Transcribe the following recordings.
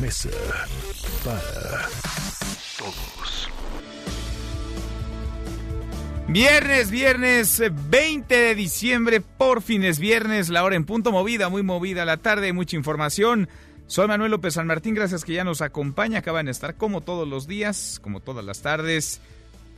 Mesa para Todos. Viernes, viernes eh, 20 de diciembre, por fin es viernes, la hora en punto movida, muy movida la tarde, mucha información. Soy Manuel López San Martín, gracias que ya nos acompaña, acaban de estar como todos los días, como todas las tardes,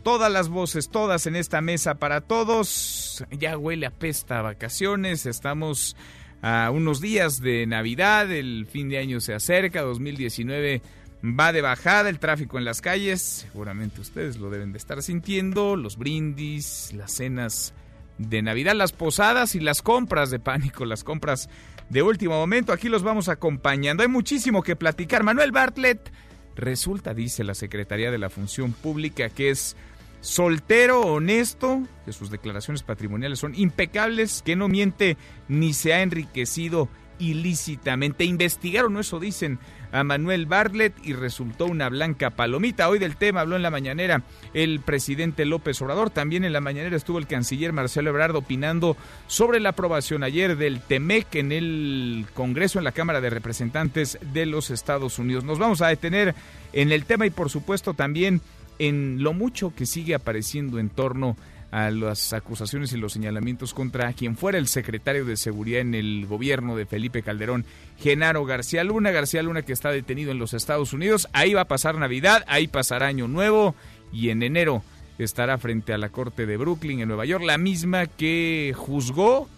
todas las voces, todas en esta mesa para todos. Ya huele a pesta vacaciones, estamos a unos días de Navidad, el fin de año se acerca, 2019 va de bajada, el tráfico en las calles, seguramente ustedes lo deben de estar sintiendo, los brindis, las cenas de Navidad, las posadas y las compras de pánico, las compras de último momento, aquí los vamos acompañando. Hay muchísimo que platicar. Manuel Bartlett resulta, dice la Secretaría de la Función Pública, que es soltero, honesto, que sus declaraciones patrimoniales son impecables, que no miente ni se ha enriquecido ilícitamente. Investigaron eso, dicen a Manuel Bartlett y resultó una blanca palomita. Hoy del tema habló en la mañanera el presidente López Obrador. También en la mañanera estuvo el canciller Marcelo Ebrard opinando sobre la aprobación ayer del TEMEC en el Congreso, en la Cámara de Representantes de los Estados Unidos. Nos vamos a detener en el tema y por supuesto también en lo mucho que sigue apareciendo en torno a las acusaciones y los señalamientos contra quien fuera el secretario de Seguridad en el gobierno de Felipe Calderón, Genaro García Luna. García Luna que está detenido en los Estados Unidos. Ahí va a pasar Navidad, ahí pasará Año Nuevo y en enero estará frente a la Corte de Brooklyn en Nueva York, la misma que juzgó,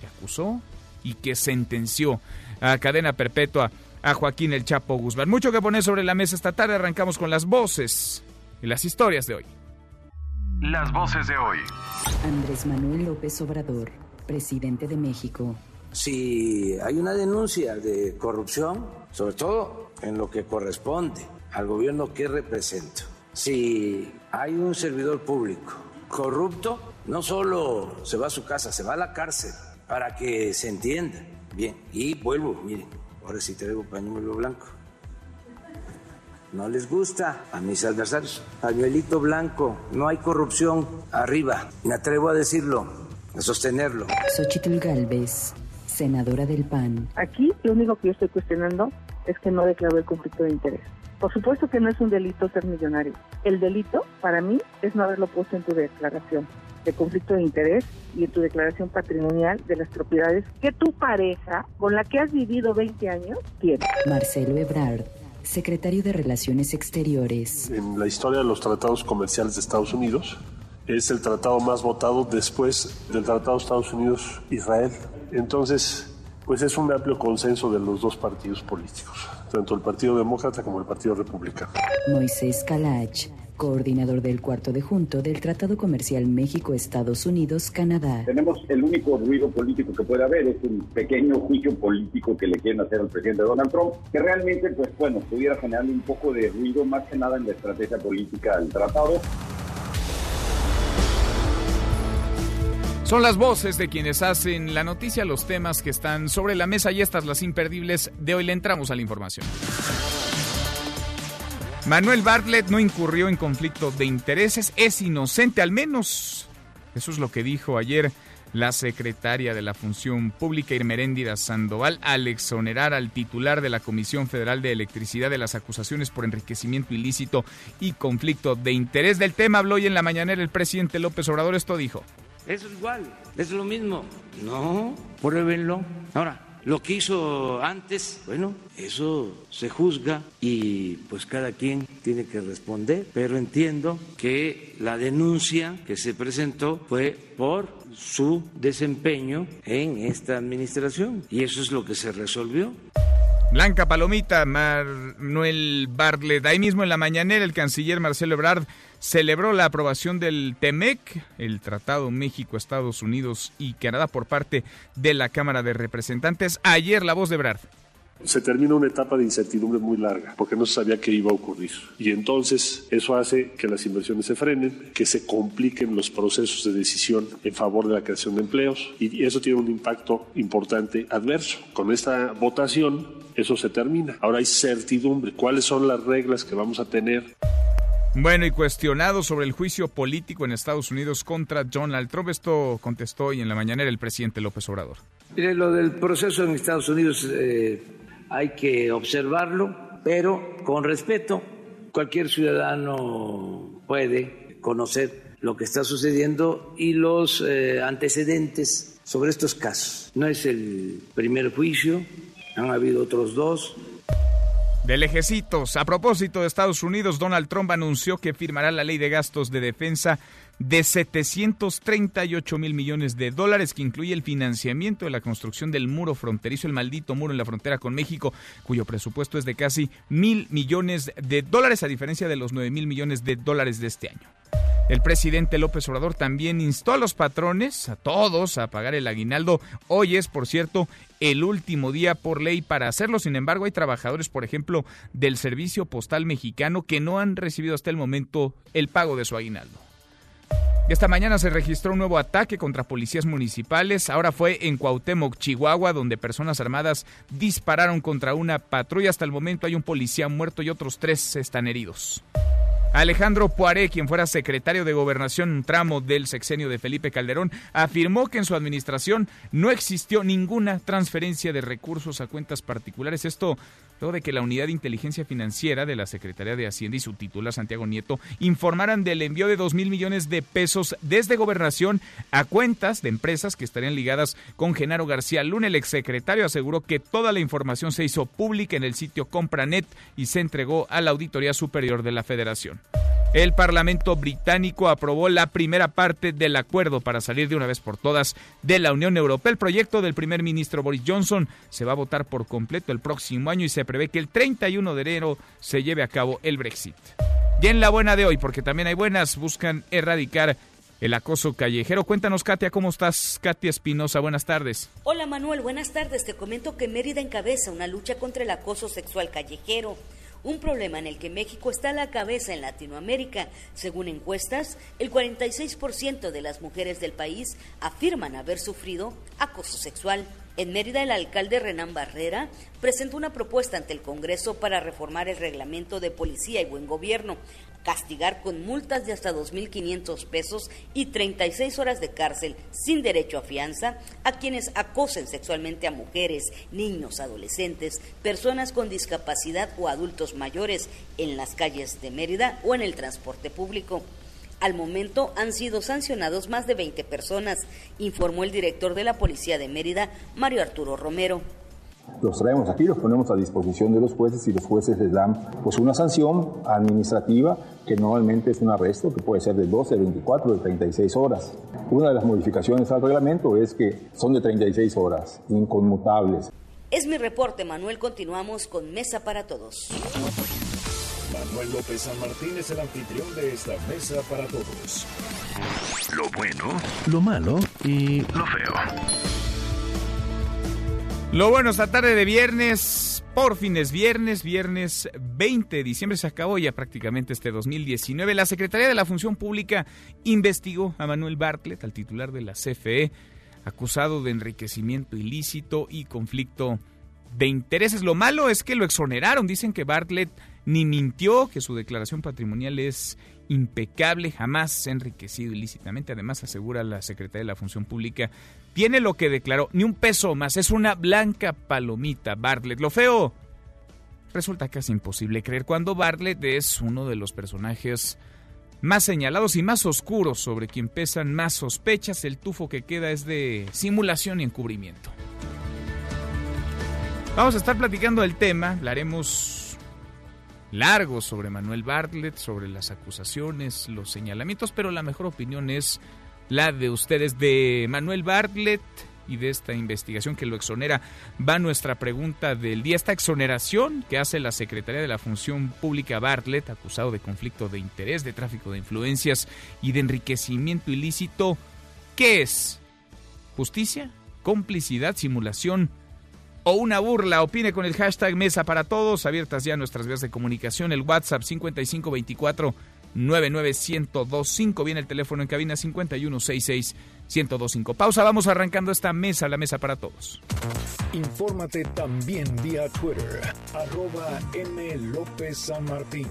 que acusó y que sentenció a cadena perpetua a Joaquín El Chapo Guzmán. Mucho que poner sobre la mesa esta tarde. Arrancamos con las voces y las historias de hoy. Las voces de hoy. Andrés Manuel López Obrador, presidente de México. si hay una denuncia de corrupción, sobre todo en lo que corresponde al gobierno que represento, si hay un servidor público corrupto, no solo se va a su casa, se va a la cárcel para que se entienda bien. Y vuelvo, miren, ahora sí traigo pañuelo blanco. No les gusta a mis adversarios. Pañuelito blanco, no hay corrupción arriba. Me atrevo a decirlo, a sostenerlo. Xochitl Galvez, senadora del PAN. Aquí lo único que yo estoy cuestionando es que no declaró el conflicto de interés. Por supuesto que no es un delito ser millonario. El delito, para mí, es no haberlo puesto en tu declaración de conflicto de interés y en tu declaración patrimonial de las propiedades que tu pareja, con la que has vivido 20 años, tiene. Marcelo Ebrard, secretario de Relaciones Exteriores. en la historia de los tratados comerciales de Estados Unidos. Es el tratado más votado después del Tratado Estados Unidos-Israel. Entonces, pues es un amplio consenso de los dos partidos políticos, tanto el Partido Demócrata como el Partido Republicano. Moisés Calach, coordinador del cuarto de junto del Tratado Comercial México-Estados Unidos-Canadá. Tenemos el único ruido político que puede haber, es un pequeño juicio político que le quieren hacer al presidente Donald Trump, que realmente, pues bueno, pudiera generar un poco de ruido más que nada en la estrategia política del tratado. Son las voces de quienes hacen la noticia, los temas que están sobre la mesa y estas las imperdibles de hoy. Le entramos a la información. Manuel Bartlett no incurrió en conflicto de intereses, es inocente al menos. Eso es lo que dijo ayer la secretaria de la Función Pública Irmeréndira Sandoval al exonerar al titular de la Comisión Federal de Electricidad de las acusaciones por enriquecimiento ilícito y conflicto de interés. Del tema habló hoy en la mañanera el presidente López Obrador. Esto dijo. Es igual, es lo mismo. No, pruébenlo. Ahora, lo que hizo antes, bueno, eso se juzga y pues cada quien tiene que responder, pero entiendo que la denuncia que se presentó fue por su desempeño en esta administración y eso es lo que se resolvió. Blanca Palomita, Manuel Bartlett. Ahí mismo en la mañanera el canciller Marcelo Ebrard celebró la aprobación del TEMEC, el Tratado México, Estados Unidos y Canadá por parte de la Cámara de Representantes. Ayer la voz de Ebrard. Se termina una etapa de incertidumbre muy larga porque no se sabía qué iba a ocurrir. Y entonces eso hace que las inversiones se frenen, que se compliquen los procesos de decisión en favor de la creación de empleos y eso tiene un impacto importante adverso. Con esta votación eso se termina. Ahora hay certidumbre. ¿Cuáles son las reglas que vamos a tener? Bueno, y cuestionado sobre el juicio político en Estados Unidos contra Donald Trump, esto contestó hoy en la mañanera el presidente López Obrador. Mire, lo del proceso en Estados Unidos eh, hay que observarlo, pero con respeto. Cualquier ciudadano puede conocer lo que está sucediendo y los eh, antecedentes sobre estos casos. No es el primer juicio, han habido otros dos. De lejecitos, a propósito de Estados Unidos, Donald Trump anunció que firmará la ley de gastos de defensa de 738 mil millones de dólares, que incluye el financiamiento de la construcción del muro fronterizo, el maldito muro en la frontera con México, cuyo presupuesto es de casi mil millones de dólares, a diferencia de los 9 mil millones de dólares de este año. El presidente López Obrador también instó a los patrones, a todos, a pagar el aguinaldo. Hoy es, por cierto, el último día por ley para hacerlo. Sin embargo, hay trabajadores, por ejemplo, del Servicio Postal Mexicano que no han recibido hasta el momento el pago de su aguinaldo. Esta mañana se registró un nuevo ataque contra policías municipales. Ahora fue en Cuauhtémoc, Chihuahua, donde personas armadas dispararon contra una patrulla. Hasta el momento hay un policía muerto y otros tres están heridos. Alejandro Poiré, quien fuera secretario de Gobernación un tramo del sexenio de Felipe Calderón, afirmó que en su administración no existió ninguna transferencia de recursos a cuentas particulares. Esto de que la Unidad de Inteligencia Financiera de la Secretaría de Hacienda y su titular Santiago Nieto informaran del envío de dos mil millones de pesos desde Gobernación a cuentas de empresas que estarían ligadas con Genaro García Luna. El exsecretario aseguró que toda la información se hizo pública en el sitio Compranet y se entregó a la Auditoría Superior de la Federación. El Parlamento británico aprobó la primera parte del acuerdo para salir de una vez por todas de la Unión Europea. El proyecto del primer ministro Boris Johnson se va a votar por completo el próximo año y se prevé que el 31 de enero se lleve a cabo el Brexit. Y en la buena de hoy, porque también hay buenas, buscan erradicar el acoso callejero. Cuéntanos, Katia, ¿cómo estás? Katia Espinosa, buenas tardes. Hola, Manuel, buenas tardes. Te comento que Mérida encabeza una lucha contra el acoso sexual callejero un problema en el que México está a la cabeza en Latinoamérica. Según encuestas, el 46% de las mujeres del país afirman haber sufrido acoso sexual. En Mérida, el alcalde Renán Barrera presentó una propuesta ante el Congreso para reformar el reglamento de policía y buen gobierno, castigar con multas de hasta 2.500 pesos y 36 horas de cárcel sin derecho a fianza a quienes acosen sexualmente a mujeres, niños, adolescentes, personas con discapacidad o adultos mayores en las calles de Mérida o en el transporte público. Al momento han sido sancionados más de 20 personas, informó el director de la Policía de Mérida, Mario Arturo Romero los traemos aquí, los ponemos a disposición de los jueces y los jueces les dan pues una sanción administrativa que normalmente es un arresto que puede ser de 12, de 24, de 36 horas. Una de las modificaciones al reglamento es que son de 36 horas, inconmutables. Es mi reporte, Manuel. Continuamos con Mesa para Todos. Manuel López San Martín es el anfitrión de esta Mesa para Todos. Lo bueno, lo malo y lo feo. Lo bueno, esta tarde de viernes, por fin es viernes, viernes 20 de diciembre, se acabó ya prácticamente este 2019. La Secretaría de la Función Pública investigó a Manuel Bartlett, al titular de la CFE, acusado de enriquecimiento ilícito y conflicto de intereses. Lo malo es que lo exoneraron, dicen que Bartlett ni mintió, que su declaración patrimonial es impecable, jamás se ha enriquecido ilícitamente. Además, asegura la Secretaría de la Función Pública, tiene lo que declaró, ni un peso más, es una blanca palomita, Bartlett. Lo feo, resulta casi imposible creer cuando Bartlett es uno de los personajes más señalados y más oscuros sobre quien pesan más sospechas. El tufo que queda es de simulación y encubrimiento. Vamos a estar platicando del tema, hablaremos largo sobre Manuel Bartlett, sobre las acusaciones, los señalamientos, pero la mejor opinión es la de ustedes de Manuel Bartlett y de esta investigación que lo exonera. Va nuestra pregunta del día. Esta exoneración que hace la Secretaría de la Función Pública Bartlett, acusado de conflicto de interés, de tráfico de influencias y de enriquecimiento ilícito, ¿qué es? ¿Justicia? ¿Complicidad? ¿Simulación? o una burla. Opine con el hashtag Mesa para Todos. Abiertas ya nuestras vías de comunicación. El WhatsApp 5524 99125. Viene el teléfono en cabina 5166 1025. Pausa, vamos arrancando esta mesa, la mesa para todos. Infórmate también vía Twitter, arroba M. López San Martín.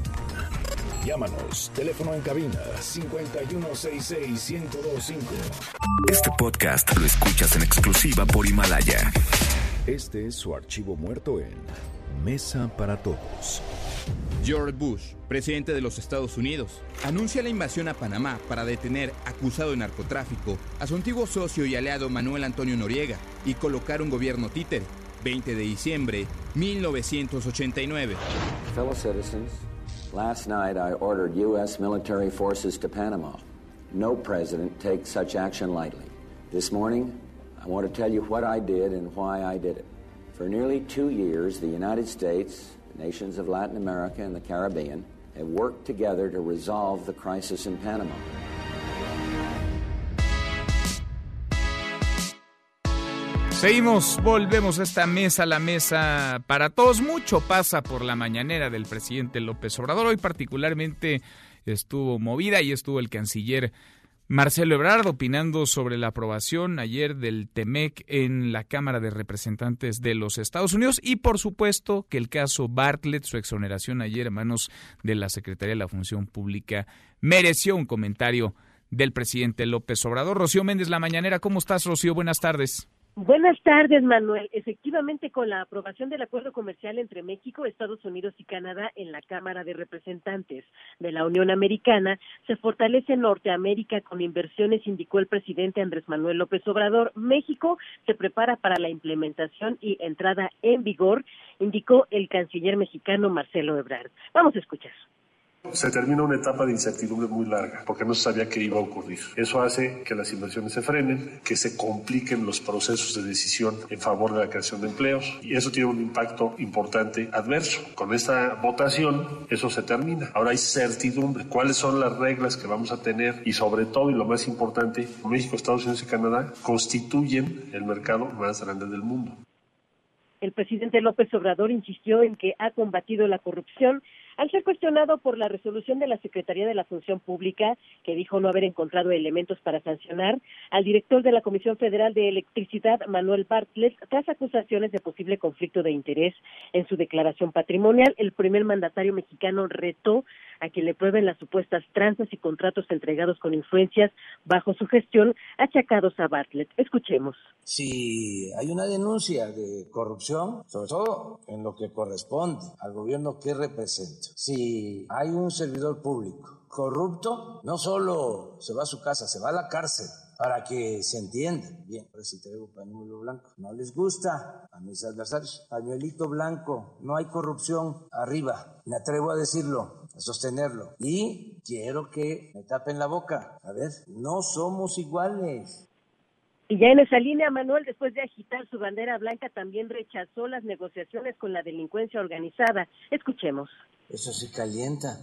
Llámanos, teléfono en cabina 5166-1025. Este podcast lo escuchas en exclusiva por Himalaya. Este es su archivo muerto en Mesa para Todos. George Bush, presidente de los Estados Unidos, anuncia la invasión a Panamá para detener, acusado de narcotráfico, a su antiguo socio y aliado Manuel Antonio Noriega y colocar un gobierno títere. 20 de diciembre 1989. Fellow citizens, last night I ordered U.S. military forces to Panama. No president takes such action lightly. This morning, I want to tell you what I did and why I did it. For nearly two years, the United States nations of Latin America and the Caribbean have worked together to resolve the crisis in Panama. Seguimos, volvemos a esta mesa, la mesa para todos. Mucho pasa por la mañanera del presidente López Obrador. Hoy particularmente estuvo movida y estuvo el canciller Marcelo Ebrard opinando sobre la aprobación ayer del TEMEC en la Cámara de Representantes de los Estados Unidos y por supuesto que el caso Bartlett, su exoneración ayer en manos de la Secretaría de la Función Pública, mereció un comentario del presidente López Obrador. Rocío Méndez, la mañanera, ¿cómo estás Rocío? Buenas tardes. Buenas tardes, Manuel. Efectivamente, con la aprobación del acuerdo comercial entre México, Estados Unidos y Canadá en la Cámara de Representantes de la Unión Americana, se fortalece Norteamérica con inversiones, indicó el presidente Andrés Manuel López Obrador. México se prepara para la implementación y entrada en vigor, indicó el canciller mexicano Marcelo Ebrard. Vamos a escuchar. Se termina una etapa de incertidumbre muy larga porque no se sabía qué iba a ocurrir. Eso hace que las inversiones se frenen, que se compliquen los procesos de decisión en favor de la creación de empleos y eso tiene un impacto importante adverso. Con esta votación eso se termina. Ahora hay certidumbre. ¿Cuáles son las reglas que vamos a tener? Y sobre todo, y lo más importante, México, Estados Unidos y Canadá constituyen el mercado más grande del mundo. El presidente López Obrador insistió en que ha combatido la corrupción al ser cuestionado por la resolución de la Secretaría de la Función Pública, que dijo no haber encontrado elementos para sancionar al director de la Comisión Federal de Electricidad, Manuel Bartlett, tras acusaciones de posible conflicto de interés en su declaración patrimonial, el primer mandatario mexicano retó a que le prueben las supuestas tranzas y contratos entregados con influencias bajo su gestión achacados a Bartlett. Escuchemos. Si hay una denuncia de corrupción, sobre todo en lo que corresponde al gobierno que represento, si hay un servidor público corrupto, no solo se va a su casa, se va a la cárcel para que se entienda. Bien, ahora si traigo pañuelo blanco. No les gusta a mis adversarios. Pañuelito blanco, no hay corrupción arriba. Me atrevo a decirlo, a sostenerlo. Y quiero que me tapen la boca. A ver, no somos iguales. Y ya en esa línea, Manuel, después de agitar su bandera blanca, también rechazó las negociaciones con la delincuencia organizada. Escuchemos. Eso se calienta,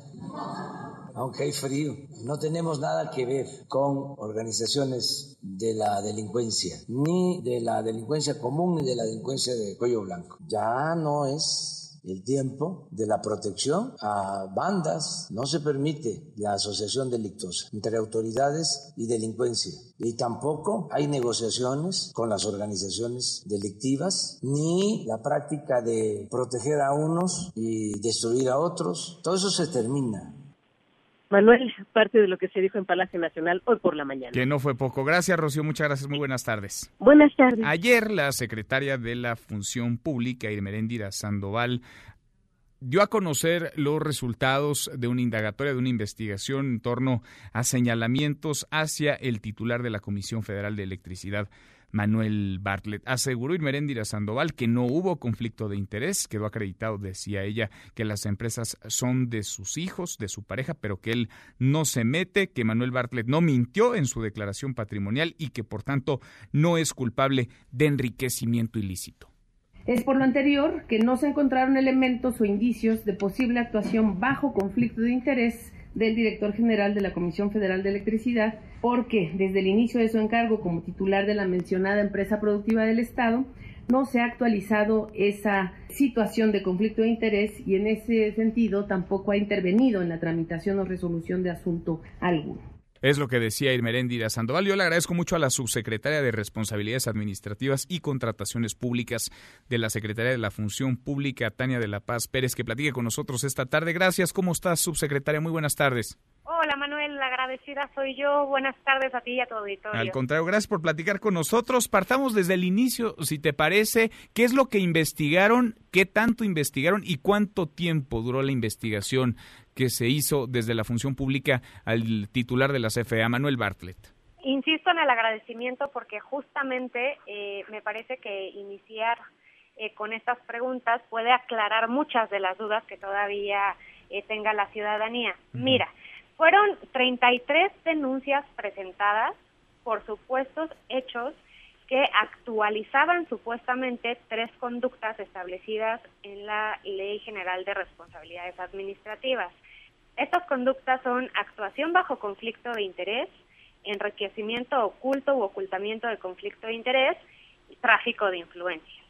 aunque hay frío. No tenemos nada que ver con organizaciones de la delincuencia, ni de la delincuencia común, ni de la delincuencia de cuello blanco. Ya no es el tiempo de la protección a bandas. No se permite la asociación delictuosa entre autoridades y delincuencia. Y tampoco hay negociaciones con las organizaciones delictivas, ni la práctica de proteger a unos y destruir a otros. Todo eso se termina. Manuel, parte de lo que se dijo en Palacio Nacional hoy por la mañana. Que no fue poco. Gracias, Rocío. Muchas gracias. Muy buenas tardes. Buenas tardes. Ayer, la secretaria de la Función Pública, Irmeréndira Sandoval, dio a conocer los resultados de una indagatoria, de una investigación en torno a señalamientos hacia el titular de la Comisión Federal de Electricidad, Manuel Bartlett. Aseguró Irmeréndira Sandoval que no hubo conflicto de interés, quedó acreditado, decía ella, que las empresas son de sus hijos, de su pareja, pero que él no se mete, que Manuel Bartlett no mintió en su declaración patrimonial y que por tanto no es culpable de enriquecimiento ilícito. Es por lo anterior que no se encontraron elementos o indicios de posible actuación bajo conflicto de interés del director general de la Comisión Federal de Electricidad, porque desde el inicio de su encargo como titular de la mencionada empresa productiva del Estado, no se ha actualizado esa situación de conflicto de interés y en ese sentido tampoco ha intervenido en la tramitación o resolución de asunto alguno. Es lo que decía Irmeréndira Sandoval. Yo le agradezco mucho a la subsecretaria de Responsabilidades Administrativas y Contrataciones Públicas de la Secretaría de la Función Pública, Tania de la Paz Pérez, que platique con nosotros esta tarde. Gracias. ¿Cómo estás, subsecretaria? Muy buenas tardes. Hola Manuel, la agradecida soy yo. Buenas tardes a ti y a tu auditorio. Al contrario, gracias por platicar con nosotros. Partamos desde el inicio, si te parece. ¿Qué es lo que investigaron? ¿Qué tanto investigaron? ¿Y cuánto tiempo duró la investigación que se hizo desde la función pública al titular de la CFE, Manuel Bartlett? Insisto en el agradecimiento porque justamente eh, me parece que iniciar eh, con estas preguntas puede aclarar muchas de las dudas que todavía eh, tenga la ciudadanía. Mira, fueron 33 denuncias presentadas por supuestos hechos que actualizaban supuestamente tres conductas establecidas en la Ley General de Responsabilidades Administrativas. Estas conductas son actuación bajo conflicto de interés, enriquecimiento oculto u ocultamiento de conflicto de interés y tráfico de influencia.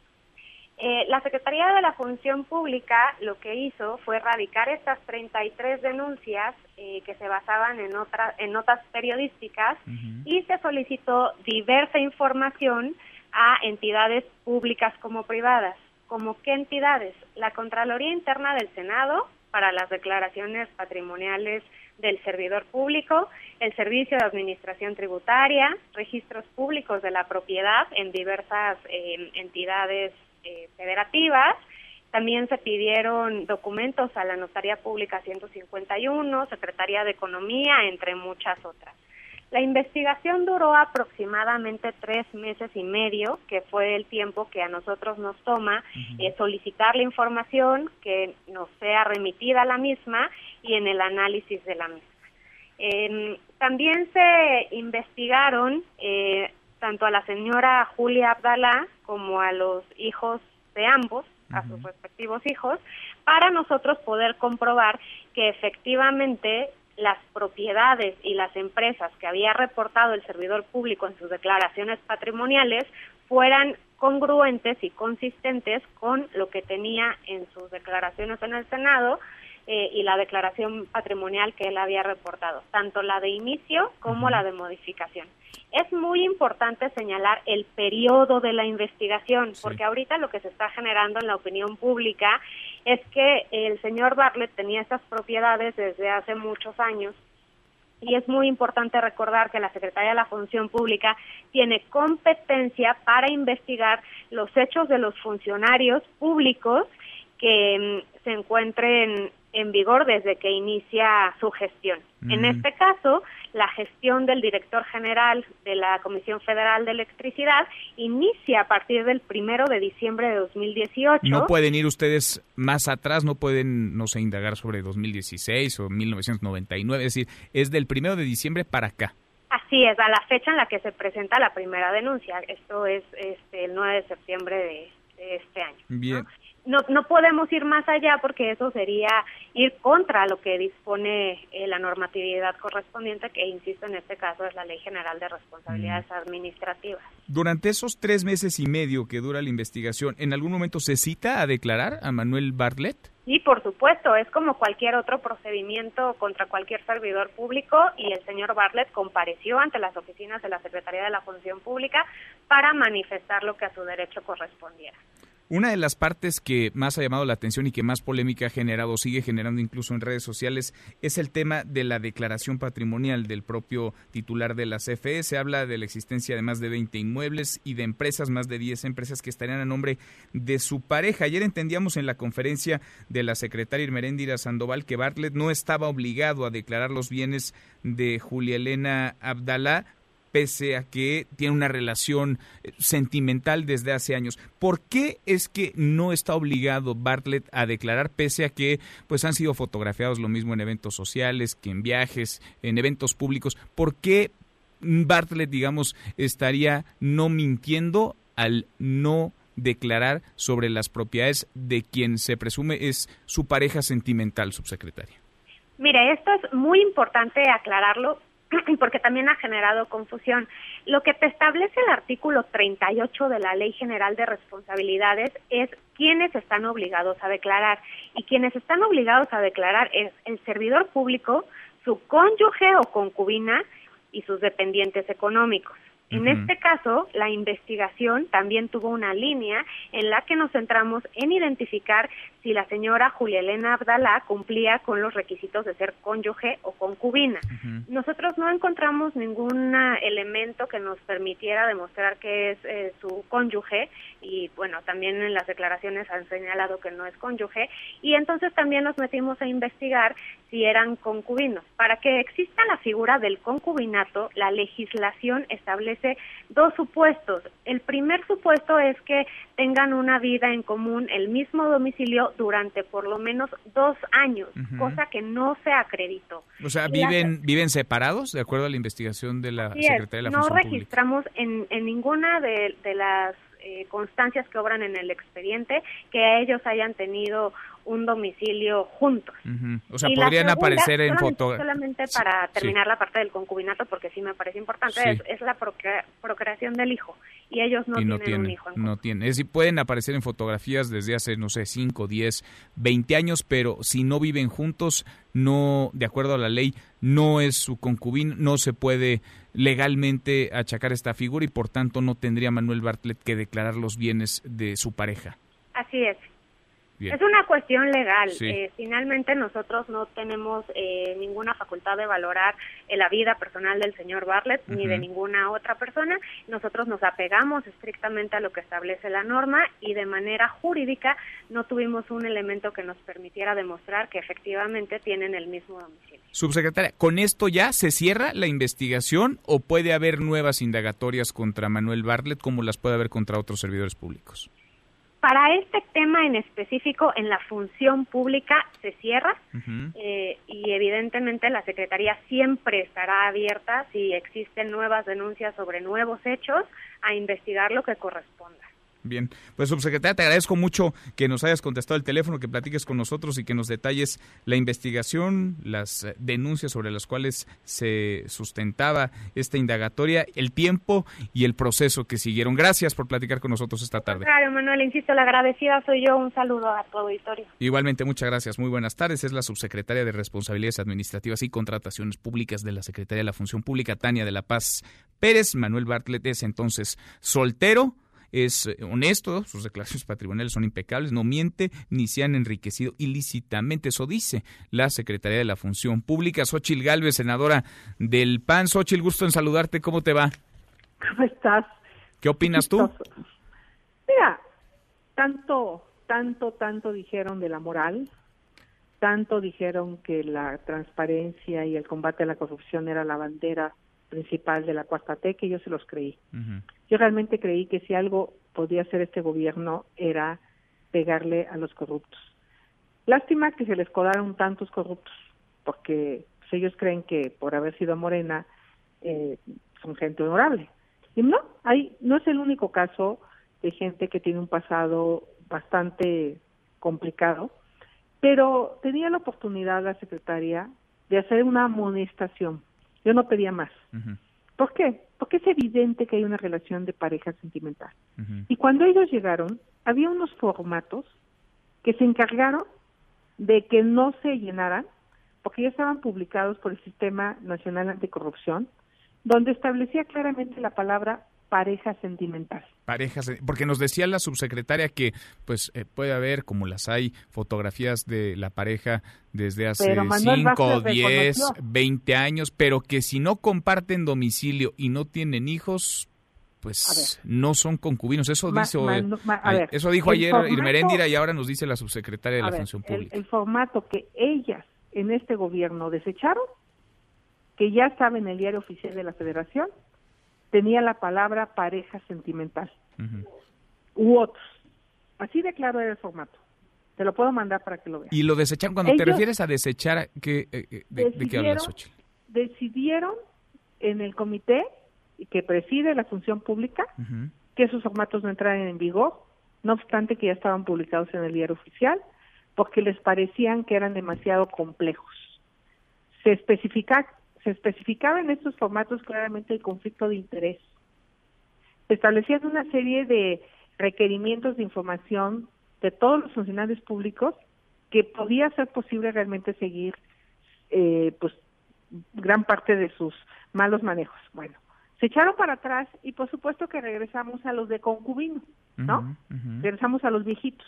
Eh, la Secretaría de la Función Pública lo que hizo fue erradicar estas 33 denuncias eh, que se basaban en, otra, en notas periodísticas y se solicitó diversa información a entidades públicas como privadas. ¿Como qué entidades? La Contraloría Interna del Senado para las declaraciones patrimoniales del servidor público, el Servicio de Administración Tributaria, registros públicos de la propiedad en diversas eh, entidades eh, federativas. También se pidieron documentos a la Notaría Pública 151, Secretaría de Economía, entre muchas otras. La investigación duró aproximadamente tres meses y medio, que fue el tiempo que a nosotros nos toma eh, solicitar la información, que nos sea remitida la misma y en el análisis de la misma. Em, también se investigaron eh, tanto a la señora Julia Abdalá como a los hijos de ambos, a sus respectivos hijos, para nosotros poder comprobar que efectivamente las propiedades y las empresas que había reportado el servidor público en sus declaraciones patrimoniales fueran congruentes y consistentes con lo que tenía en sus declaraciones en el Senado eh, y la declaración patrimonial que él había reportado, tanto la de inicio como la de modificación. Es muy importante señalar el periodo de la investigación, porque ahorita lo que se está generando en la opinión pública es que el señor Bartlett tenía estas propiedades desde hace muchos años. Y es muy importante recordar que la Secretaría de la Función Pública tiene competencia para investigar los hechos de los funcionarios públicos que mm, se encuentren en vigor desde que inicia su gestión. En este caso, la gestión del director general de la Comisión Federal de Electricidad inicia a partir del primero de diciembre de 2018. No pueden ir ustedes más atrás, no pueden, no sé, indagar sobre 2016 o 1999, es decir, es del primero de diciembre para acá. Así es, a la fecha en la que se presenta la primera denuncia. Esto es este, el 9 de septiembre de, este año. Bien no, no podemos ir más allá porque eso sería ir contra lo que dispone eh, la normatividad correspondiente, que insisto en este caso es la Ley General de Responsabilidades Administrativas. Durante esos tres meses y medio que dura la investigación, ¿en algún momento se cita a declarar a Manuel Bartlett? Sí, por supuesto, es como cualquier otro procedimiento contra cualquier servidor público y el señor Bartlett compareció ante las oficinas de la Secretaría de la Función Pública para manifestar lo que a su derecho correspondiera. Una de las partes que más ha llamado la atención y que más polémica ha generado, sigue generando incluso en redes sociales, es el tema de la declaración patrimonial del propio titular de la CFE. Se habla de la existencia de más de 20 inmuebles y de empresas, más de 10 empresas que estarían a nombre de su pareja. Ayer entendíamos en la conferencia de la secretaria Irmeréndira Sandoval que Bartlett no estaba obligado a declarar los bienes de Julia Elena Abdalá, pese a que tiene una relación eh, sentimental desde hace años. ¿Por qué es que no está obligado Bartlett a declarar pese a que pues han sido fotografiados lo mismo en eventos sociales que en viajes, en eventos públicos? ¿Por qué Bartlett, digamos, estaría no mintiendo al no declarar sobre las propiedades de quien se presume es su pareja sentimental, subsecretaria? Mire, esto es muy importante aclararlo porque también ha generado confusión. Lo que te establece el artículo 38 de la Ley General de Responsabilidades es quiénes están obligados a declarar. Y quienes están obligados a declarar es el servidor público, su cónyuge o concubina y sus dependientes económicos. En este caso, la investigación también tuvo una línea en la que nos centramos en identificar si la señora Julia Elena Abdalá cumplía con los requisitos de ser cónyuge o concubina. Nosotros no encontramos ningún elemento que nos permitiera demostrar que es eh, su cónyuge y bueno, también en las declaraciones han señalado que no es cónyuge y entonces también nos metimos a investigar si eran concubinos. Para que exista la figura del concubinato, la legislación establece dos supuestos. El primer supuesto es que tengan una vida en común, el mismo domicilio durante por lo menos dos años, cosa que no se acreditó. O sea, viven viven separados, de acuerdo a la investigación de la Secretaría de la no Función registramos en, en ninguna de, de las eh, constancias que obran en el expediente que ellos hayan tenido un domicilio juntos. O sea, podrían aparecer en foto. Solamente para terminar la parte del concubinato, porque sí me parece importante, es, la procreación del hijo. Y ellos no, tienen, un hijo. no tienen. Es decir, pueden aparecer en fotografías desde hace, no sé, 5, 10, 20 años, pero si no viven juntos, no, de acuerdo a la ley, no es su concubino, no se puede legalmente achacar esta figura y por tanto no tendría Manuel Bartlett que declarar los bienes de su pareja. Así es. Es una cuestión legal. Eh, finalmente nosotros no tenemos eh, ninguna facultad de valorar eh, la vida personal del señor Bartlett ni de ninguna otra persona. Nosotros nos apegamos estrictamente a lo que establece la norma y de manera jurídica no tuvimos un elemento que nos permitiera demostrar que efectivamente tienen el mismo domicilio. Subsecretaria, ¿con esto ya se cierra la investigación o puede haber nuevas indagatorias contra Manuel Bartlett como las puede haber contra otros servidores públicos? Para este tema en específico, en la función pública se cierra eh, y evidentemente la Secretaría siempre estará abierta si existen nuevas denuncias sobre nuevos hechos a investigar lo que corresponda. Bien, pues subsecretaria, te agradezco mucho que nos hayas contestado el teléfono, que platiques con nosotros y que nos detalles la investigación, las eh, denuncias sobre las cuales se sustentaba esta indagatoria, el tiempo y el proceso que siguieron. Gracias por platicar con nosotros esta tarde. Claro, Manuel, insisto, la agradecida soy yo. Un saludo a tu auditorio. Igualmente, muchas gracias. Muy buenas tardes. Es la subsecretaria de Responsabilidades Administrativas y Contrataciones Públicas de la Secretaría de la Función Pública, Tania de la Paz Pérez. Manuel Bartlett es entonces soltero es eh, honesto, sus declaraciones patrimoniales son impecables, no miente ni se han enriquecido ilícitamente. Eso dice la Secretaría de la Función Pública. Xochil Galvez, senadora del PAN. Xochil, gusto en saludarte. ¿Cómo te va? ¿Cómo estás? ¿Qué opinas tú? Mira, tanto, tanto, tanto dijeron de la moral, tanto dijeron que la transparencia y el combate a la corrupción era la bandera principal de la cuarta T que yo se los creí. Yo realmente creí que si algo podía hacer este gobierno era pegarle a los corruptos. Lástima que se les codaron tantos corruptos, porque pues, ellos creen que por haber sido morena eh, son gente honorable. Y no, hay, no es el único caso de gente que tiene un pasado bastante complicado, pero tenía la oportunidad la secretaria de hacer una amonestación yo no pedía más. ¿Por qué? Porque es evidente que hay una relación de pareja sentimental. Y cuando ellos llegaron, había unos formatos que se encargaron de que no se llenaran, porque ya estaban publicados por el Sistema Nacional Anticorrupción, donde establecía claramente la palabra pareja sentimental. Parejas, porque nos decía la subsecretaria que pues eh, puede haber, como las hay, fotografías de la pareja desde hace 5, 10, 20 años, pero que si no comparten domicilio y no tienen hijos, pues no son concubinos. Eso, eso dijo ayer Irmerendira y ahora nos dice la subsecretaria de la Función Pública. el formato que ellas en este gobierno desecharon, que ya estaba en el diario oficial de la Federación, tenía la palabra pareja sentimental u otros. Así de claro era el formato. Te lo puedo mandar para que lo veas. Y lo desecharon, cuando te refieres a desechar, ¿qué, eh, eh, de, qué hablas, Decidieron en el comité que preside la función pública que esos formatos no entraran en vigor, no obstante que ya estaban publicados en el diario oficial, porque les parecían que eran demasiado complejos. Se especifica se especificaba en estos formatos claramente el conflicto de interés. Se establecían una serie de requerimientos de información de todos los funcionarios públicos que podía ser posible realmente seguir eh, pues gran parte de sus malos manejos. Bueno, se echaron para atrás y por supuesto que regresamos a los de concubino, ¿no? Regresamos a los viejitos.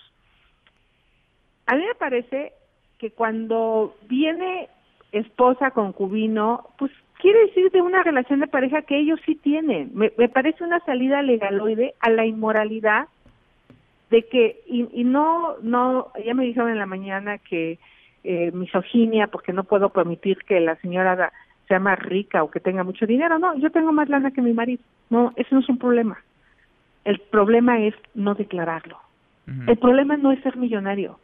A mí me parece que cuando viene esposa concubino, pues quiere decir de una relación de pareja que ellos sí tienen. Me, me parece una salida legaloide a la inmoralidad de que y, y no no ya me dijeron en la mañana que eh, misoginia porque no puedo permitir que la señora sea más rica o que tenga mucho dinero. No yo tengo más lana que mi marido. No eso no es un problema. El problema es no declararlo. El problema no es ser millonario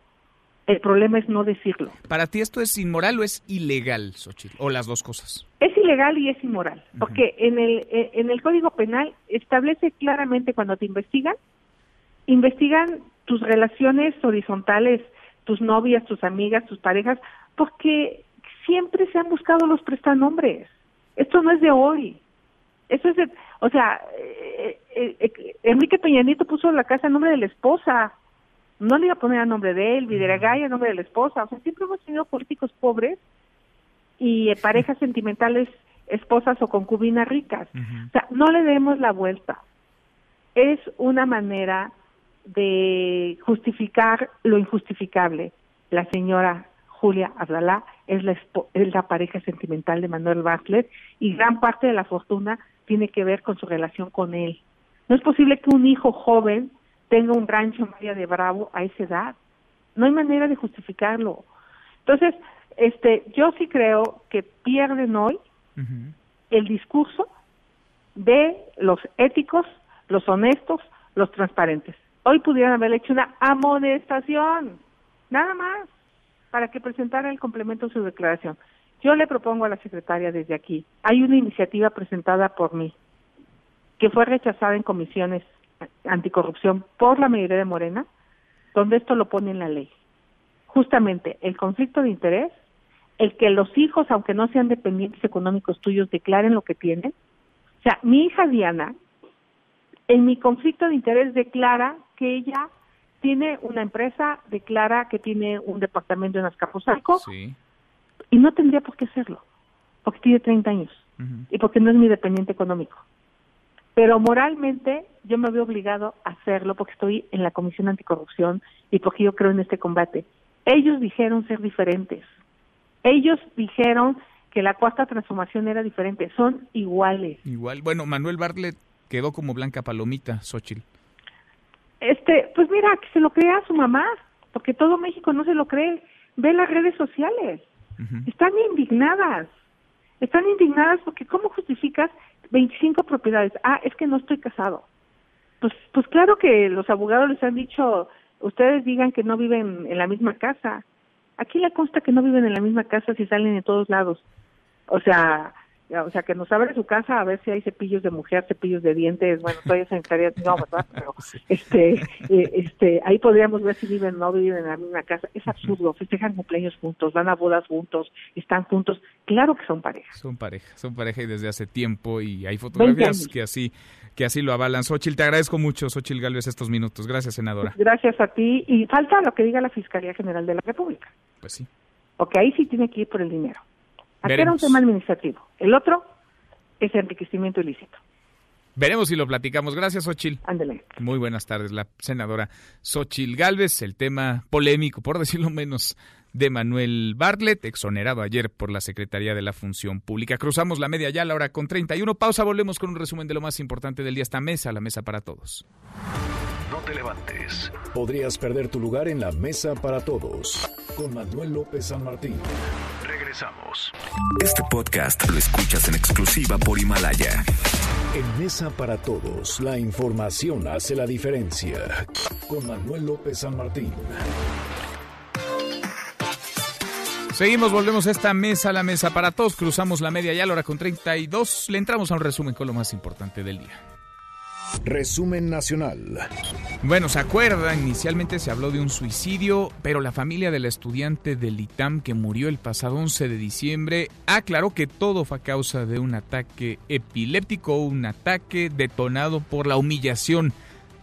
el problema es no decirlo para ti esto es inmoral o es ilegal Xochitl o las dos cosas es ilegal y es inmoral porque en el eh, en el código penal establece claramente cuando te investigan investigan tus relaciones horizontales, tus novias, tus amigas, tus parejas, porque siempre se han buscado los prestanombres. Esto no es de hoy. Eso es de, o sea, eh, eh, eh, Enrique Peñanito puso la casa en nombre de la esposa. No le iba a poner a nombre de él, Videregay a nombre de la esposa. O sea, siempre hemos tenido políticos pobres y parejas sentimentales, esposas o concubinas ricas. O sea, no le demos la vuelta. Es una manera de justificar lo injustificable. La señora Julia Abdalá es la, es la pareja sentimental de Manuel Bartlett y gran parte de la fortuna tiene que ver con su relación con él. No es posible que un hijo joven tenga un rancho María de Bravo a esa edad. No hay manera de justificarlo. Entonces, este, yo sí creo que pierden hoy el discurso de los éticos, los honestos, los transparentes hoy pudieran haber hecho una amonestación, nada más, para que presentara el complemento de su declaración. Yo le propongo a la secretaria desde aquí, hay una iniciativa presentada por mí, que fue rechazada en comisiones anticorrupción por la mayoría de Morena, donde esto lo pone en la ley. Justamente el conflicto de interés, el que los hijos, aunque no sean dependientes económicos tuyos, declaren lo que tienen. O sea, mi hija Diana, en mi conflicto de interés declara que ella tiene una empresa, declara que tiene un departamento en Azcapotzalco y no tendría por qué hacerlo, porque tiene 30 años y porque no es mi dependiente económico. Pero moralmente yo me veo obligado a hacerlo porque estoy en la Comisión Anticorrupción y porque yo creo en este combate. Ellos dijeron ser diferentes. Ellos dijeron que la cuarta transformación era diferente. Son iguales. Igual. Bueno, Manuel Bartlett quedó como blanca palomita, Xochitl. Este, pues mira, que se lo crea a su mamá, porque todo México no se lo cree. Ve las redes sociales. Están indignadas. Están indignadas porque ¿cómo justificas 25 propiedades? Ah, es que no estoy casado. Pues, pues claro que los abogados les han dicho, ustedes digan que no viven en la misma casa. Aquí le consta que no viven en la misma casa si salen de todos lados. O sea, o sea, que nos abre su casa a ver si hay cepillos de mujer, cepillos de dientes, bueno, todavía sanitaria, no, ¿verdad? Pero, este, eh, este, ahí podríamos ver si viven o no viven en la misma casa. Es absurdo, festejan cumpleaños juntos, van a bodas juntos, están juntos. Claro que son pareja. Son pareja, son pareja y desde hace tiempo y hay fotografías que así, que así lo avalan. Xochil, te agradezco mucho, Xochil Galvez, estos minutos. Gracias, senadora. Gracias a ti. Y falta lo que diga la Fiscalía General de la República. Pues sí. Porque ahí sí tiene que ir por el dinero. Aquí era un tema administrativo. El otro es enriquecimiento ilícito. Veremos si lo platicamos. Gracias, Xochil. Ándele. Muy buenas tardes, la senadora Xochil Galvez. El tema polémico, por decirlo menos, de Manuel Bartlett, exonerado ayer por la Secretaría de la Función Pública. Cruzamos la media ya, la hora con 31. Pausa, volvemos con un resumen de lo más importante del día. Esta mesa, la mesa para todos. No te levantes. Podrías perder tu lugar en la mesa para todos. Con Manuel López San Martín. Regresamos. Este podcast lo escuchas en exclusiva por Himalaya. En Mesa para Todos, la información hace la diferencia. Con Manuel López San Martín. Seguimos, volvemos a esta mesa, la mesa para todos. Cruzamos la media ya, la hora con 32. Le entramos a un resumen con lo más importante del día. Resumen nacional. Bueno, ¿se acuerdan? Inicialmente se habló de un suicidio, pero la familia del estudiante del ITAM que murió el pasado 11 de diciembre aclaró que todo fue a causa de un ataque epiléptico, un ataque detonado por la humillación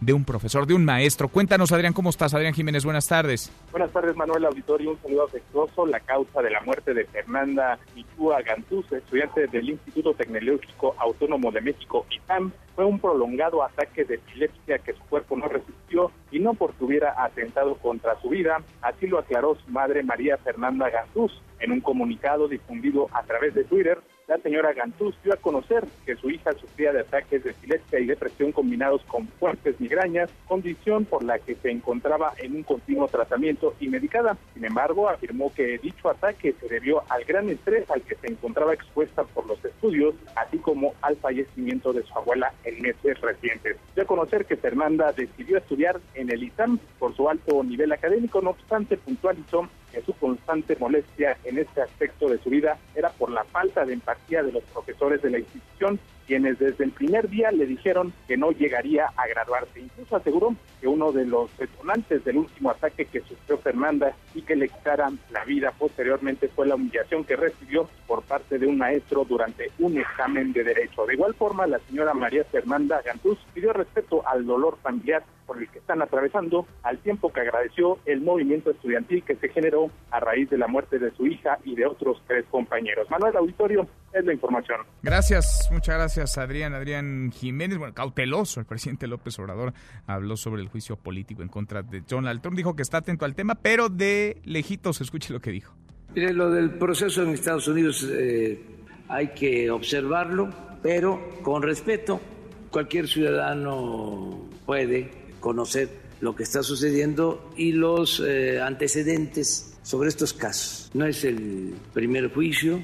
de un profesor, de un maestro. Cuéntanos, Adrián, ¿cómo estás? Adrián Jiménez, buenas tardes. Buenas tardes, Manuel Auditorio. Un saludo afectuoso. La causa de la muerte de Fernanda Michua Gantuz, estudiante del Instituto Tecnológico Autónomo de México, ITAM, fue un prolongado ataque de epilepsia que su cuerpo no resistió y no porque hubiera atentado contra su vida. Así lo aclaró su madre María Fernanda Gantuz en un comunicado difundido a través de Twitter la señora Gantuz dio a conocer que su hija sufría de ataques de epilepsia y depresión combinados con fuertes migrañas, condición por la que se encontraba en un continuo tratamiento y medicada. Sin embargo, afirmó que dicho ataque se debió al gran estrés al que se encontraba expuesta por los estudios, así como al fallecimiento de su abuela en meses recientes. Dio a conocer que Fernanda decidió estudiar en el ITAM por su alto nivel académico, no obstante puntualizó que su constante molestia en este aspecto de su vida era por la falta de empatía de los profesores de la institución quienes desde el primer día le dijeron que no llegaría a graduarse. Incluso aseguró que uno de los detonantes del último ataque que sufrió Fernanda y que le quitaran la vida posteriormente fue la humillación que recibió por parte de un maestro durante un examen de derecho. De igual forma, la señora María Fernanda Gantuz pidió respeto al dolor familiar por el que están atravesando, al tiempo que agradeció el movimiento estudiantil que se generó a raíz de la muerte de su hija y de otros tres compañeros. Manuel Auditorio, es la información. Gracias, muchas gracias gracias, Adrián. Adrián Jiménez, bueno, cauteloso. El presidente López Obrador habló sobre el juicio político en contra de Donald Trump. Dijo que está atento al tema, pero de lejitos escuche lo que dijo. Mire, lo del proceso en Estados Unidos eh, hay que observarlo, pero con respeto. Cualquier ciudadano puede conocer lo que está sucediendo y los eh, antecedentes sobre estos casos. No es el primer juicio,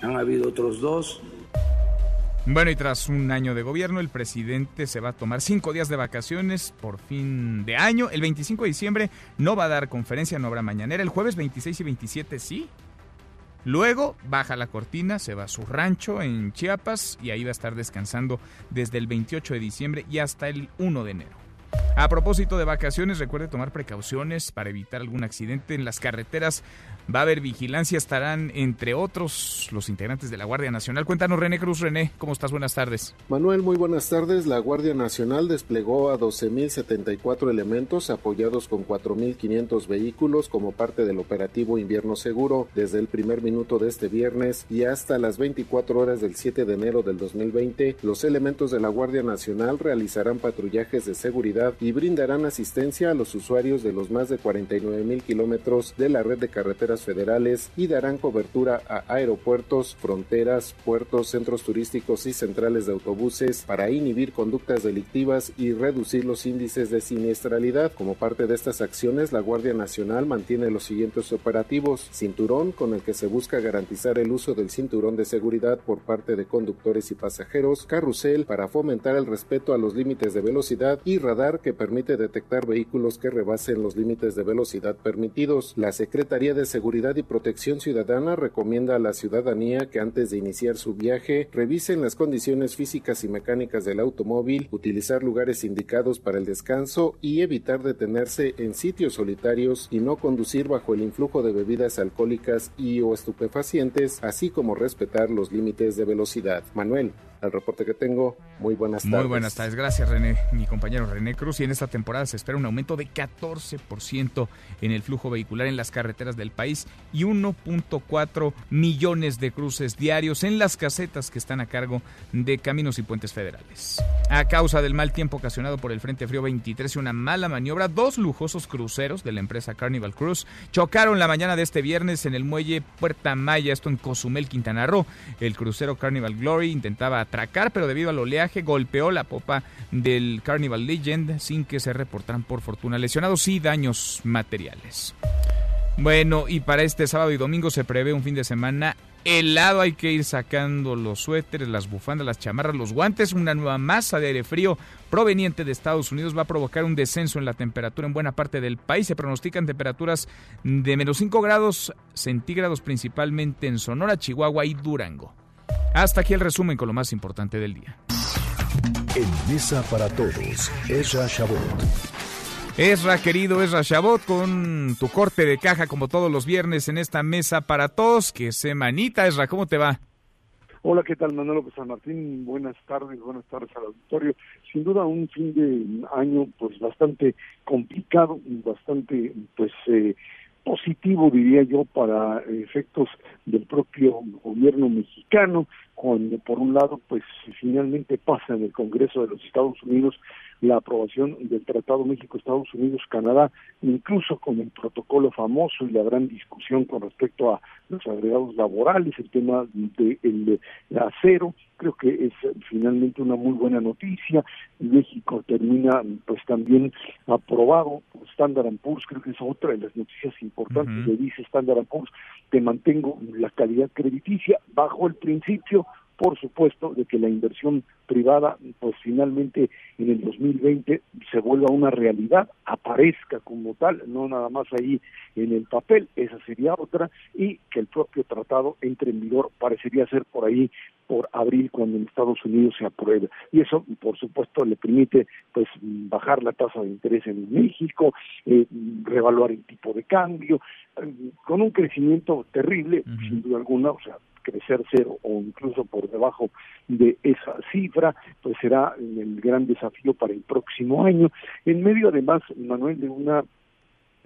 han habido otros dos. Bueno, y tras un año de gobierno, el presidente se va a tomar cinco días de vacaciones por fin de año. El 25 de diciembre no va a dar conferencia, no habrá mañanera. El jueves 26 y 27 sí. Luego baja la cortina, se va a su rancho en Chiapas y ahí va a estar descansando desde el 28 de diciembre y hasta el 1 de enero. A propósito de vacaciones, recuerde tomar precauciones para evitar algún accidente en las carreteras. Va a haber vigilancia, estarán entre otros los integrantes de la Guardia Nacional. Cuéntanos René Cruz. René, ¿cómo estás? Buenas tardes. Manuel, muy buenas tardes. La Guardia Nacional desplegó a 12.074 elementos apoyados con 4.500 vehículos como parte del operativo Invierno Seguro desde el primer minuto de este viernes y hasta las 24 horas del 7 de enero del 2020. Los elementos de la Guardia Nacional realizarán patrullajes de seguridad y brindarán asistencia a los usuarios de los más de 49 mil kilómetros de la red de carreteras federales y darán cobertura a aeropuertos, fronteras, puertos, centros turísticos y centrales de autobuses para inhibir conductas delictivas y reducir los índices de siniestralidad. Como parte de estas acciones, la Guardia Nacional mantiene los siguientes operativos. Cinturón, con el que se busca garantizar el uso del cinturón de seguridad por parte de conductores y pasajeros. Carrusel, para fomentar el respeto a los límites de velocidad. Y radar, que permite detectar vehículos que rebasen los límites de velocidad permitidos. La Secretaría de Seguridad y Protección Ciudadana recomienda a la ciudadanía que antes de iniciar su viaje revisen las condiciones físicas y mecánicas del automóvil, utilizar lugares indicados para el descanso y evitar detenerse en sitios solitarios y no conducir bajo el influjo de bebidas alcohólicas y o estupefacientes, así como respetar los límites de velocidad. Manuel, al reporte que tengo. Muy buenas tardes. Muy buenas tardes. Gracias, René, mi compañero René Cruz. Y en esta temporada se espera un aumento de 14% en el flujo vehicular en las carreteras del país y 1.4 millones de cruces diarios en las casetas que están a cargo de caminos y puentes federales. A causa del mal tiempo ocasionado por el Frente Frío 23 y una mala maniobra, dos lujosos cruceros de la empresa Carnival Cruise chocaron la mañana de este viernes en el muelle Puerta Maya, esto en Cozumel, Quintana Roo. El crucero Carnival Glory intentaba atracar, pero debido al oleaje golpeó la popa del Carnival Legend sin que se reportaran por fortuna lesionados y daños materiales. Bueno, y para este sábado y domingo se prevé un fin de semana helado. Hay que ir sacando los suéteres, las bufandas, las chamarras, los guantes. Una nueva masa de aire frío proveniente de Estados Unidos va a provocar un descenso en la temperatura en buena parte del país. Se pronostican temperaturas de menos 5 grados centígrados principalmente en Sonora, Chihuahua y Durango. Hasta aquí el resumen con lo más importante del día. En Mesa para Todos, Ezra Shabot. Ezra, querido Ezra Shabot, con tu corte de caja como todos los viernes en esta Mesa para Todos. Que semanita, Ezra, ¿cómo te va? Hola, ¿qué tal, Manuel López San Martín? Buenas tardes, buenas tardes al auditorio. Sin duda, un fin de año, pues, bastante complicado, bastante, pues, eh, positivo, diría yo, para efectos del propio gobierno mexicano, cuando por un lado, pues finalmente pasa en el Congreso de los Estados Unidos la aprobación del Tratado México-Estados Unidos-Canadá, incluso con el protocolo famoso y la gran discusión con respecto a los agregados laborales, el tema del acero, creo que es finalmente una muy buena noticia. México termina pues también aprobado por Standard Poor's, creo que es otra de las noticias importantes le dice Standard Poor's, que mantengo la calidad crediticia bajo el principio por supuesto, de que la inversión privada, pues finalmente en el 2020 se vuelva una realidad, aparezca como tal, no nada más ahí en el papel, esa sería otra, y que el propio tratado entre en vigor, parecería ser por ahí por abril cuando en Estados Unidos se apruebe. Y eso, por supuesto, le permite pues bajar la tasa de interés en México, eh, revaluar el tipo de cambio, eh, con un crecimiento terrible, sin duda alguna, o sea, crecer cero o incluso por debajo de esa cifra, pues será el gran desafío para el próximo año. En medio, además, Manuel, de una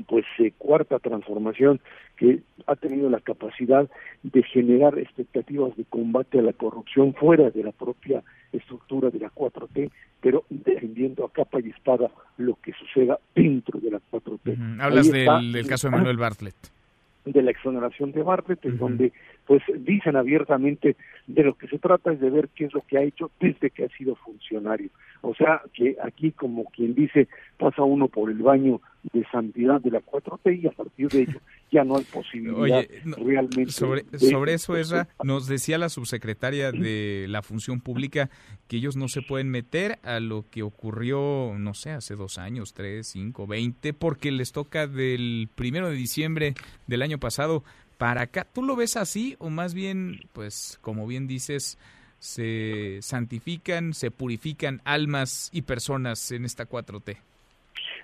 pues eh, cuarta transformación que ha tenido la capacidad de generar expectativas de combate a la corrupción fuera de la propia estructura de la 4T, pero defendiendo a capa y espada lo que suceda dentro de la 4T. Hablas del, caso de Manuel Bartlett de la exoneración de Bartlett, en donde pues dicen abiertamente de lo que se trata es de ver qué es lo que ha hecho desde que ha sido funcionario. O sea, que aquí como quien dice, pasa uno por el baño de santidad de la 4T y a partir de ello ya no hay posibilidad realmente. Sobre, sobre eso, Esra, nos decía la subsecretaria de la Función Pública que ellos no se pueden meter a lo que ocurrió, no sé, hace dos años, tres, cinco, veinte, porque les toca del primero de diciembre del año pasado para acá. ¿Tú lo ves así o más bien, pues, como bien dices, se santifican, se purifican almas y personas en esta 4T?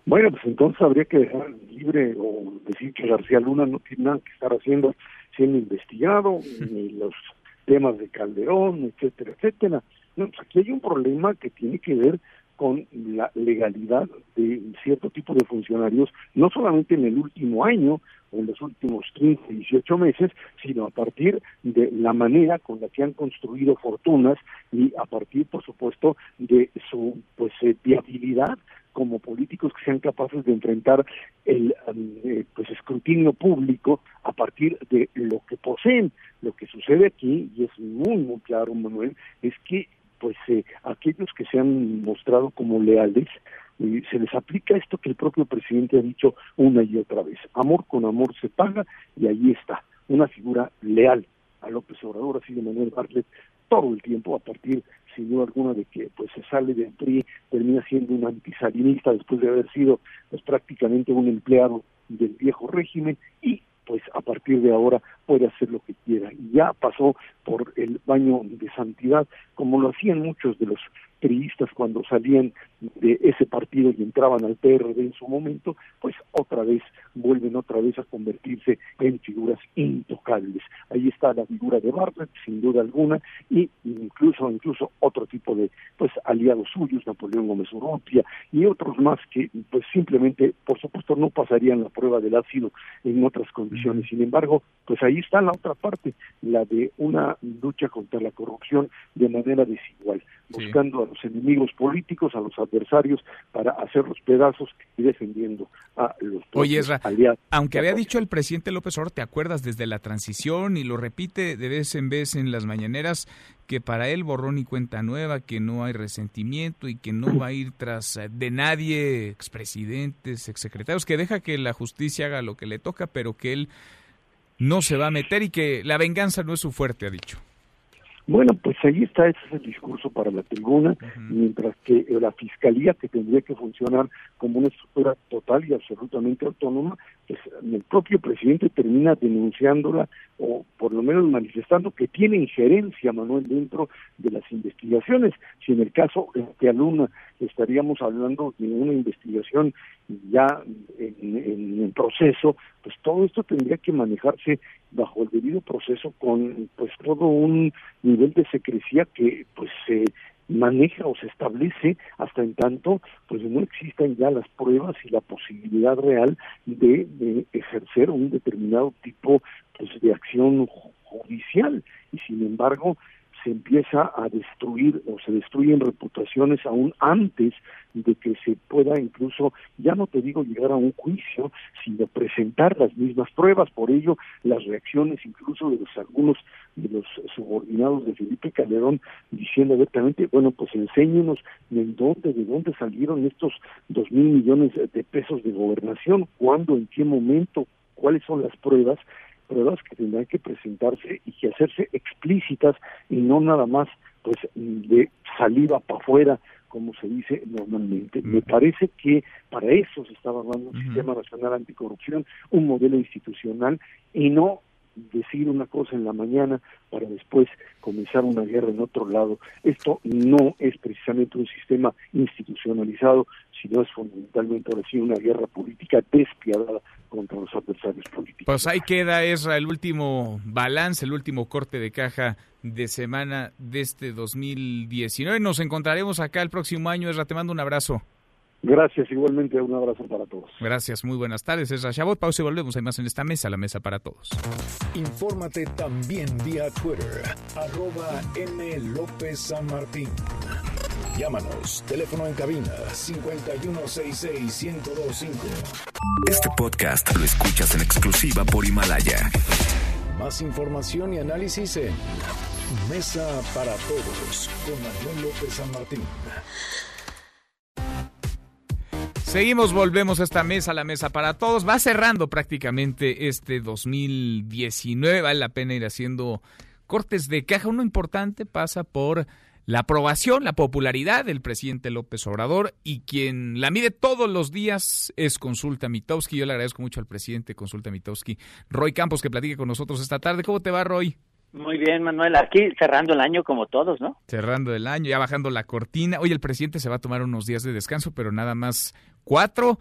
Bueno, pues entonces habría que dejar libre o decir que García Luna no tiene nada que estar haciendo siendo investigado, ni los temas de Calderón, etcétera, etcétera. No, pues aquí hay un problema que tiene que ver con la legalidad de cierto tipo de funcionarios, no solamente en el último año en los últimos 15, 18 meses, sino a partir de la manera con la que han construido fortunas y a partir, por supuesto, de su pues eh, viabilidad como políticos que sean capaces de enfrentar el eh, pues escrutinio público a partir de lo que poseen. Lo que sucede aquí, y es muy, muy claro, Manuel, es que pues eh, aquellos que se han mostrado como leales, eh, se les aplica esto que el propio presidente ha dicho una y otra vez. Amor con amor se paga y ahí está, una figura leal a López Obrador, así de Manuel Bartlett, todo el tiempo, a partir, sin duda alguna, de que pues se sale del PRI, termina siendo un antisalinista después de haber sido pues prácticamente un empleado del viejo régimen y pues a partir de ahora puede hacer lo que quiera. Y ya pasó por el baño de santidad, como lo hacían muchos de los periodistas cuando salían de ese partido y entraban al PRD en su momento, pues otra vez vuelven otra vez a convertirse en figuras intocables. Ahí está la figura de Bartlett, sin duda alguna, y incluso incluso otro tipo de pues aliados suyos, Napoleón Gómez Urrutia y otros más que pues simplemente, por supuesto, no pasarían la prueba del ácido en otras condiciones. Sin embargo, pues ahí está la otra parte, la de una lucha contra la corrupción de manera desigual, buscando a los enemigos políticos, a los adversarios, para hacer los pedazos y defendiendo a los Oye, aliados. Aunque había dicho el presidente López Obrador, ¿te acuerdas desde la transición y lo repite de vez en vez en las mañaneras que para él borrón y cuenta nueva, que no hay resentimiento y que no va a ir tras eh, de nadie, expresidentes, exsecretarios, que deja que la justicia haga lo que le toca, pero que él no se va a meter y que la venganza no es su fuerte, ha dicho. Bueno, pues ahí está, ese es el discurso para la tribuna, mientras que la fiscalía, que tendría que funcionar como una estructura total y absolutamente autónoma, el propio presidente termina denunciándola o por lo menos manifestando que tiene injerencia, Manuel, dentro de las investigaciones. Si en el caso de Aluna estaríamos hablando de una investigación ya en, en, proceso, pues todo esto tendría que manejarse bajo el debido proceso con pues todo un nivel de secrecía que pues se maneja o se establece hasta en tanto pues no existan ya las pruebas y la posibilidad real de, ejercer un determinado tipo pues, de acción judicial. Y sin embargo se empieza a destruir o se destruyen reputaciones aún antes de que se pueda incluso, ya no te digo llegar a un juicio, sino presentar las mismas pruebas. Por ello, las reacciones incluso de los algunos de los subordinados de Felipe Calderón diciendo abiertamente, bueno, pues enséñenos de dónde, de dónde salieron estos dos mil millones de pesos de gobernación, cuándo, en qué momento, cuáles son las pruebas pruebas que tendrán que presentarse y que hacerse explícitas y no nada más pues de saliva para afuera como se dice normalmente. Me parece que para eso se estaba hablando un sistema nacional anticorrupción, un modelo institucional y no decir una cosa en la mañana para después comenzar una guerra en otro lado. Esto no es precisamente un sistema institucionalizado, sino es fundamentalmente ahora sí una guerra política despiadada contra los adversarios políticos. Pues ahí queda, Esra, el último balance, el último corte de caja de semana de este 2019. Nos encontraremos acá el próximo año. Esra, te mando un abrazo. Gracias, igualmente un abrazo para todos. Gracias, muy buenas tardes. Es Rashabot. Pausa y volvemos. Hay más en esta mesa, la mesa para todos. Infórmate también vía Twitter, arroba M. López San Martín. Llámanos, teléfono en cabina 5166-1025. Este podcast lo escuchas en exclusiva por Himalaya. Más información y análisis en Mesa para Todos con Manuel López San Martín. Seguimos, volvemos a esta mesa, la mesa para todos. Va cerrando prácticamente este 2019. Vale la pena ir haciendo cortes de caja. Uno importante pasa por la aprobación, la popularidad del presidente López Obrador y quien la mide todos los días es Consulta Mitowski. Yo le agradezco mucho al presidente Consulta Mitowski, Roy Campos, que platique con nosotros esta tarde. ¿Cómo te va, Roy? Muy bien, Manuel. Aquí cerrando el año como todos, ¿no? Cerrando el año, ya bajando la cortina. Hoy el presidente se va a tomar unos días de descanso, pero nada más cuatro.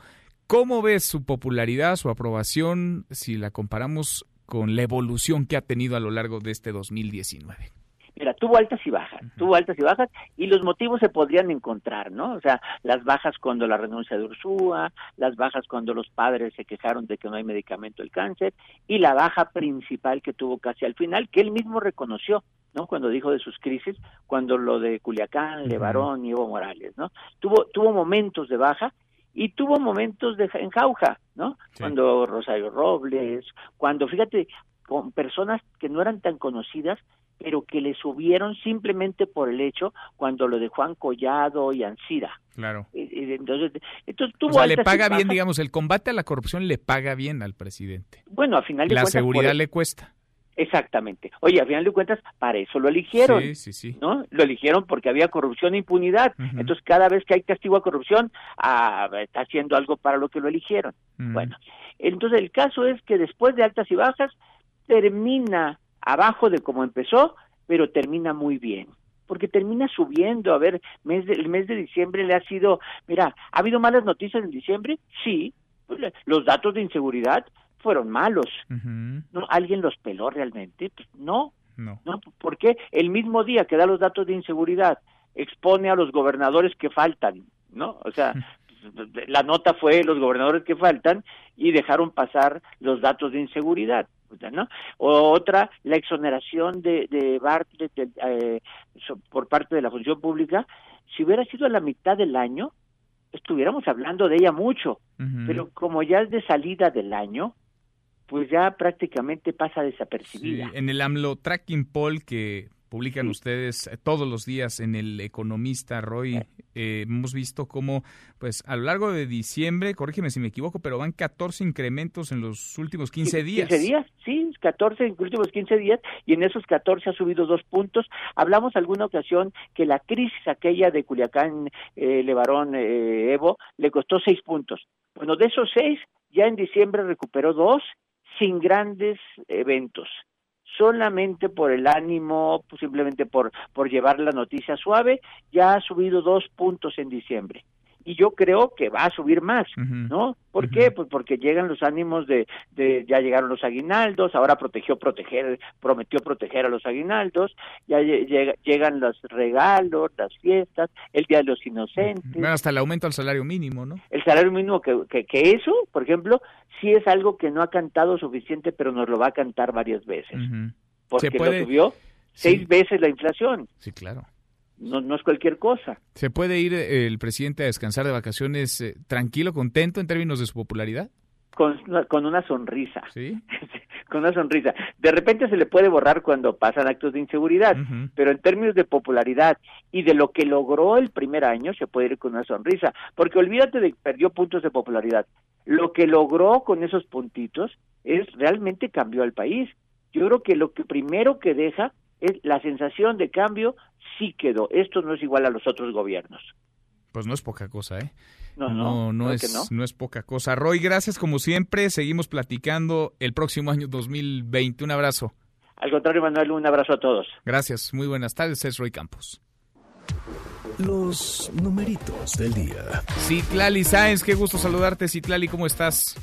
¿Cómo ves su popularidad, su aprobación, si la comparamos con la evolución que ha tenido a lo largo de este 2019? Mira, tuvo altas y bajas, tuvo altas y bajas, y los motivos se podrían encontrar, ¿no? O sea, las bajas cuando la renuncia de Ursúa, las bajas cuando los padres se quejaron de que no hay medicamento del cáncer, y la baja principal que tuvo casi al final, que él mismo reconoció, ¿no? Cuando dijo de sus crisis, cuando lo de Culiacán, Levarón y Evo Morales, ¿no? Tuvo, tuvo momentos de baja y tuvo momentos de en jauja, ¿no? Cuando Rosario Robles, cuando, fíjate, con personas que no eran tan conocidas, pero que le subieron simplemente por el hecho cuando lo de Juan Collado y Ancira. Claro. Entonces, entonces tuvo o sea, le paga bien, digamos, el combate a la corrupción le paga bien al presidente. Bueno, al final de la seguridad le cuesta. Exactamente. Oye, al final de cuentas, para eso lo eligieron. Sí, sí, sí. ¿No? Lo eligieron porque había corrupción e impunidad. Entonces, cada vez que hay castigo a corrupción, ah, está haciendo algo para lo que lo eligieron. Bueno, entonces el caso es que después de altas y bajas, termina abajo de como empezó, pero termina muy bien porque termina subiendo. A ver, mes el mes de diciembre le ha sido, mira, ¿ha habido malas noticias en diciembre? Sí, pues, los datos de inseguridad fueron malos. ¿No? ¿Alguien los peló realmente? Pues no. No. ¿No? Porque el mismo día que da los datos de inseguridad expone a los gobernadores que faltan, ¿no? O sea, la nota fue los gobernadores que faltan y dejaron pasar los datos de inseguridad. ¿no? O otra, la exoneración de, de Bartlett eh, por parte de la función pública, si hubiera sido a la mitad del año, estuviéramos hablando de ella mucho, pero como ya es de salida del año, pues ya prácticamente pasa desapercibida. en el AMLO Tracking Poll que publican ustedes eh, todos los días en el Economista, Roy. Eh, hemos visto cómo, pues, a lo largo de diciembre, corrígeme si me equivoco, pero van 14 incrementos en los últimos 15 días. 15 días, sí, 14 en los últimos 15 días, y en esos 14 ha subido dos puntos. Hablamos alguna ocasión que la crisis aquella de Culiacán, eh, Levarón, eh, Evo, le costó seis puntos Bueno, de esos seis, ya en diciembre recuperó dos sin grandes eventos solamente por el ánimo, simplemente por, por llevar la noticia suave, ya ha subido dos puntos en diciembre y yo creo que va a subir más, ¿no? ¿Por qué? Pues porque llegan los ánimos de, de, ya llegaron los aguinaldos, ahora protegió proteger, prometió proteger a los aguinaldos, ya llegan los regalos, las fiestas, el Día de los Inocentes. hasta el aumento al salario mínimo, ¿no? El salario mínimo que, que, que, eso, por ejemplo, sí es algo que no ha cantado suficiente, pero nos lo va a cantar varias veces. Porque lo subió seis veces la inflación. Sí, claro no, no es cualquier cosa. ¿Se puede ir eh, el presidente a descansar de vacaciones eh, tranquilo, contento en términos de su popularidad? Con, con una sonrisa. Sí. con una sonrisa. De repente se le puede borrar cuando pasan actos de inseguridad, pero en términos de popularidad y de lo que logró el primer año, se puede ir con una sonrisa. Porque olvídate de que perdió puntos de popularidad. Lo que logró con esos puntitos es realmente cambió al país. Yo creo que lo que primero que deja la sensación de cambio sí quedó. Esto no es igual a los otros gobiernos. Pues no es poca cosa, ¿eh? No, no, no, es, no. es poca cosa. Roy, gracias como siempre. Seguimos platicando el próximo año 2020. Un abrazo. Al contrario, Manuel, un abrazo a todos. Gracias. Muy buenas tardes. Es Roy Campos. Los numeritos del día. Citlali Sáenz, qué gusto saludarte. Citlali, ¿cómo estás?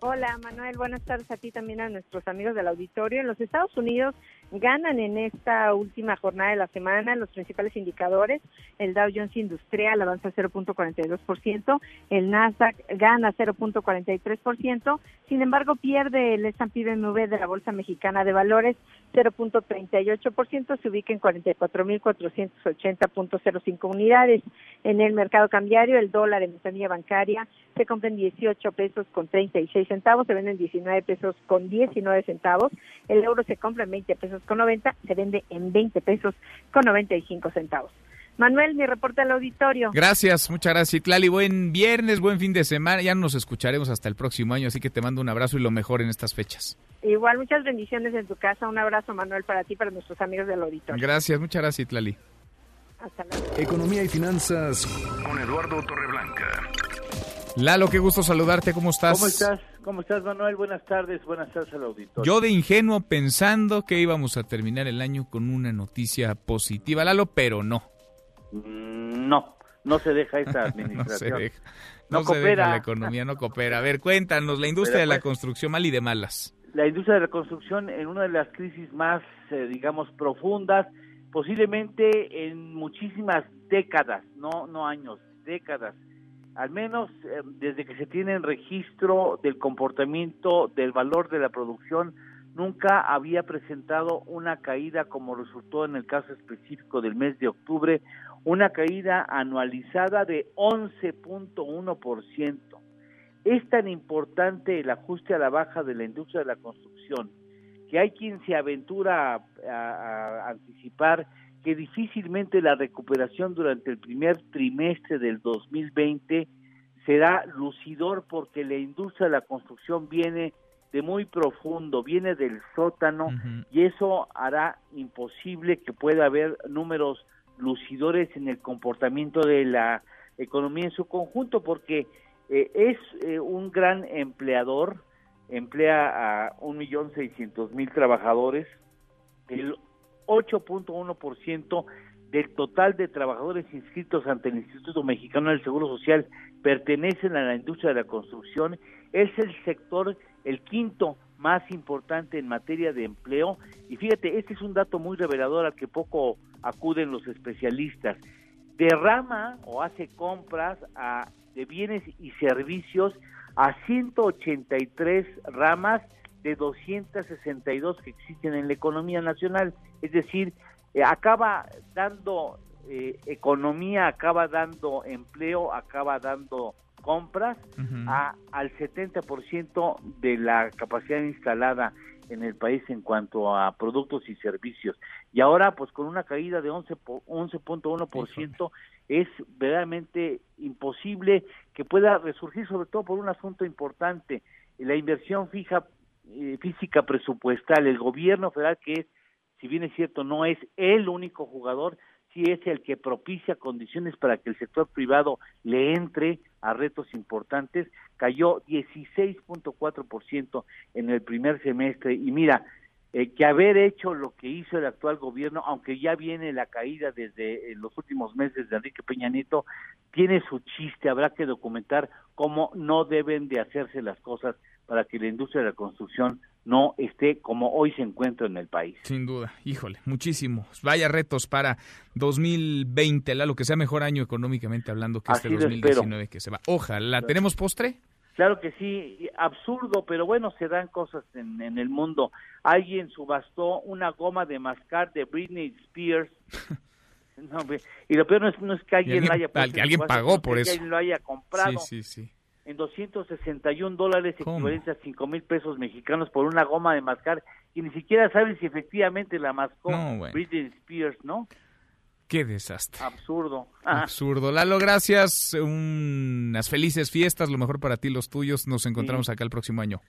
Hola Manuel, buenas tardes a ti también a nuestros amigos del auditorio. En los Estados Unidos ganan en esta última jornada de la semana los principales indicadores. El Dow Jones Industrial avanza 0.42%, el Nasdaq gana 0.43%, sin embargo pierde el S&P BMW de la Bolsa Mexicana de Valores 0.38%, se ubica en 44.480.05 unidades. En el mercado cambiario, el dólar en ventanilla bancaria se compra en 18 pesos con 36 centavos, se vende en 19 pesos con 19 centavos, el euro se compra en 20 pesos con 90, se vende en 20 pesos con 95 centavos. Manuel, mi reporte al auditorio. Gracias, muchas gracias, Clali. Buen viernes, buen fin de semana. Ya nos escucharemos hasta el próximo año, así que te mando un abrazo y lo mejor en estas fechas. Igual, muchas bendiciones en tu casa. Un abrazo, Manuel, para ti y para nuestros amigos del auditorio. Gracias, muchas gracias, Tlali. Hasta luego. Economía y finanzas con Eduardo Torreblanca. Lalo, qué gusto saludarte. ¿Cómo estás? ¿Cómo estás? ¿Cómo estás, Manuel? Buenas tardes. Buenas tardes al auditorio. Yo de ingenuo pensando que íbamos a terminar el año con una noticia positiva, Lalo, pero no. Mm, no, no se deja esa administración. no se deja. No, coopera. la economía no coopera. A ver, cuéntanos, la industria de la pues, construcción mal y de malas. La industria de la construcción en una de las crisis más, eh, digamos, profundas, posiblemente en muchísimas décadas, no, no años, décadas al menos eh, desde que se tiene en registro del comportamiento del valor de la producción, nunca había presentado una caída como resultó en el caso específico del mes de octubre, una caída anualizada de 11.1%. Es tan importante el ajuste a la baja de la industria de la construcción que hay quien se aventura a, a anticipar que difícilmente la recuperación durante el primer trimestre del 2020 será lucidor porque la industria de la construcción viene de muy profundo, viene del sótano y eso hará imposible que pueda haber números lucidores en el comportamiento de la economía en su conjunto porque eh, es eh, un gran empleador, emplea a un millón seiscientos mil trabajadores, el 8.1% del total de trabajadores inscritos ante el Instituto Mexicano del Seguro Social pertenecen a la industria de la construcción. Es el sector, el quinto más importante en materia de empleo. Y fíjate, este es un dato muy revelador al que poco acuden los especialistas. Derrama o hace compras de bienes y servicios a 183 ramas de 262 que existen en la economía nacional. Es decir, eh, acaba dando eh, economía, acaba dando empleo, acaba dando compras a, al 70% de la capacidad instalada en el país en cuanto a productos y servicios. Y ahora, pues con una caída de 11.1%, es verdaderamente imposible que pueda resurgir, sobre todo por un asunto importante, la inversión fija eh, física presupuestal. El gobierno federal, que es, si bien es cierto, no es el único jugador, sí es el que propicia condiciones para que el sector privado le entre a retos importantes, cayó 16.4% en el primer semestre y mira, eh, que haber hecho lo que hizo el actual gobierno, aunque ya viene la caída desde eh, los últimos meses de Enrique Peña Nieto, tiene su chiste, habrá que documentar cómo no deben de hacerse las cosas para que la industria de la construcción no esté como hoy se encuentra en el país. Sin duda, híjole, muchísimos. Vaya retos para 2020, la lo que sea mejor año económicamente hablando que este 2019 que se va. Ojalá, ¿tenemos postre? Claro que sí, absurdo, pero bueno, se dan cosas en, en el mundo. Alguien subastó una goma de mascar de Britney Spears. y lo peor no es, no es que alguien, la haya puesto, alguien pagó por eso. Que alguien lo haya comprado. Sí, sí, sí. En 261 dólares equivalentes a 5 mil pesos mexicanos por una goma de mascar y ni siquiera saben si efectivamente la mascó Britney Spears, ¿no? Qué desastre. Absurdo. Absurdo. Lalo, gracias. Unas felices fiestas. Lo mejor para ti, los tuyos. Nos encontramos acá el próximo año.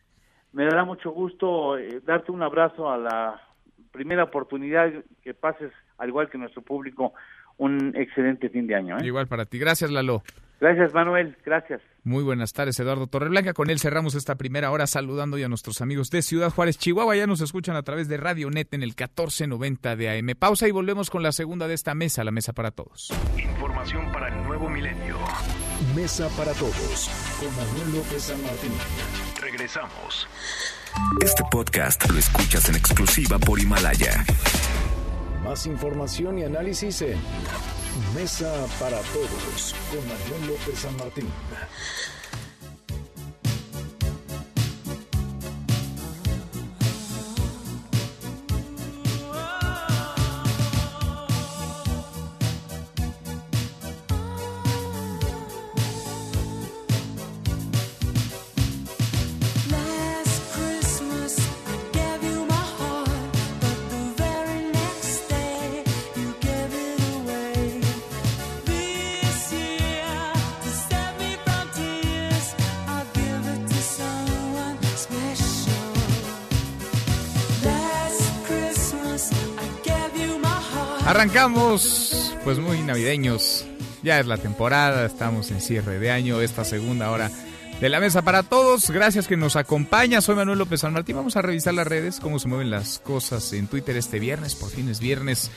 Me dará mucho gusto eh, darte un abrazo a la primera oportunidad que pases, al igual que nuestro público, un excelente fin de año. ¿eh? Igual para ti. Gracias, Lalo. Gracias, Manuel. Gracias. Muy buenas tardes, Eduardo Torreblanca. Con él cerramos esta primera hora saludando ya a nuestros amigos de Ciudad Juárez, Chihuahua. Ya nos escuchan a través de Radio Net en el 1490 de AM. Pausa y volvemos con la segunda de esta mesa, la mesa para todos. Información para el nuevo milenio. Mesa para todos con Manuel López San Martín. Regresamos. Este podcast lo escuchas en exclusiva por Himalaya. Más información y análisis en Mesa para Todos con Manuel López San Martín. Arrancamos, pues muy navideños. Ya es la temporada, estamos en cierre de año, esta segunda hora de la mesa para todos. Gracias que nos acompaña. Soy Manuel López San Martín. Vamos a revisar las redes, cómo se mueven las cosas en Twitter este viernes. Por fin es viernes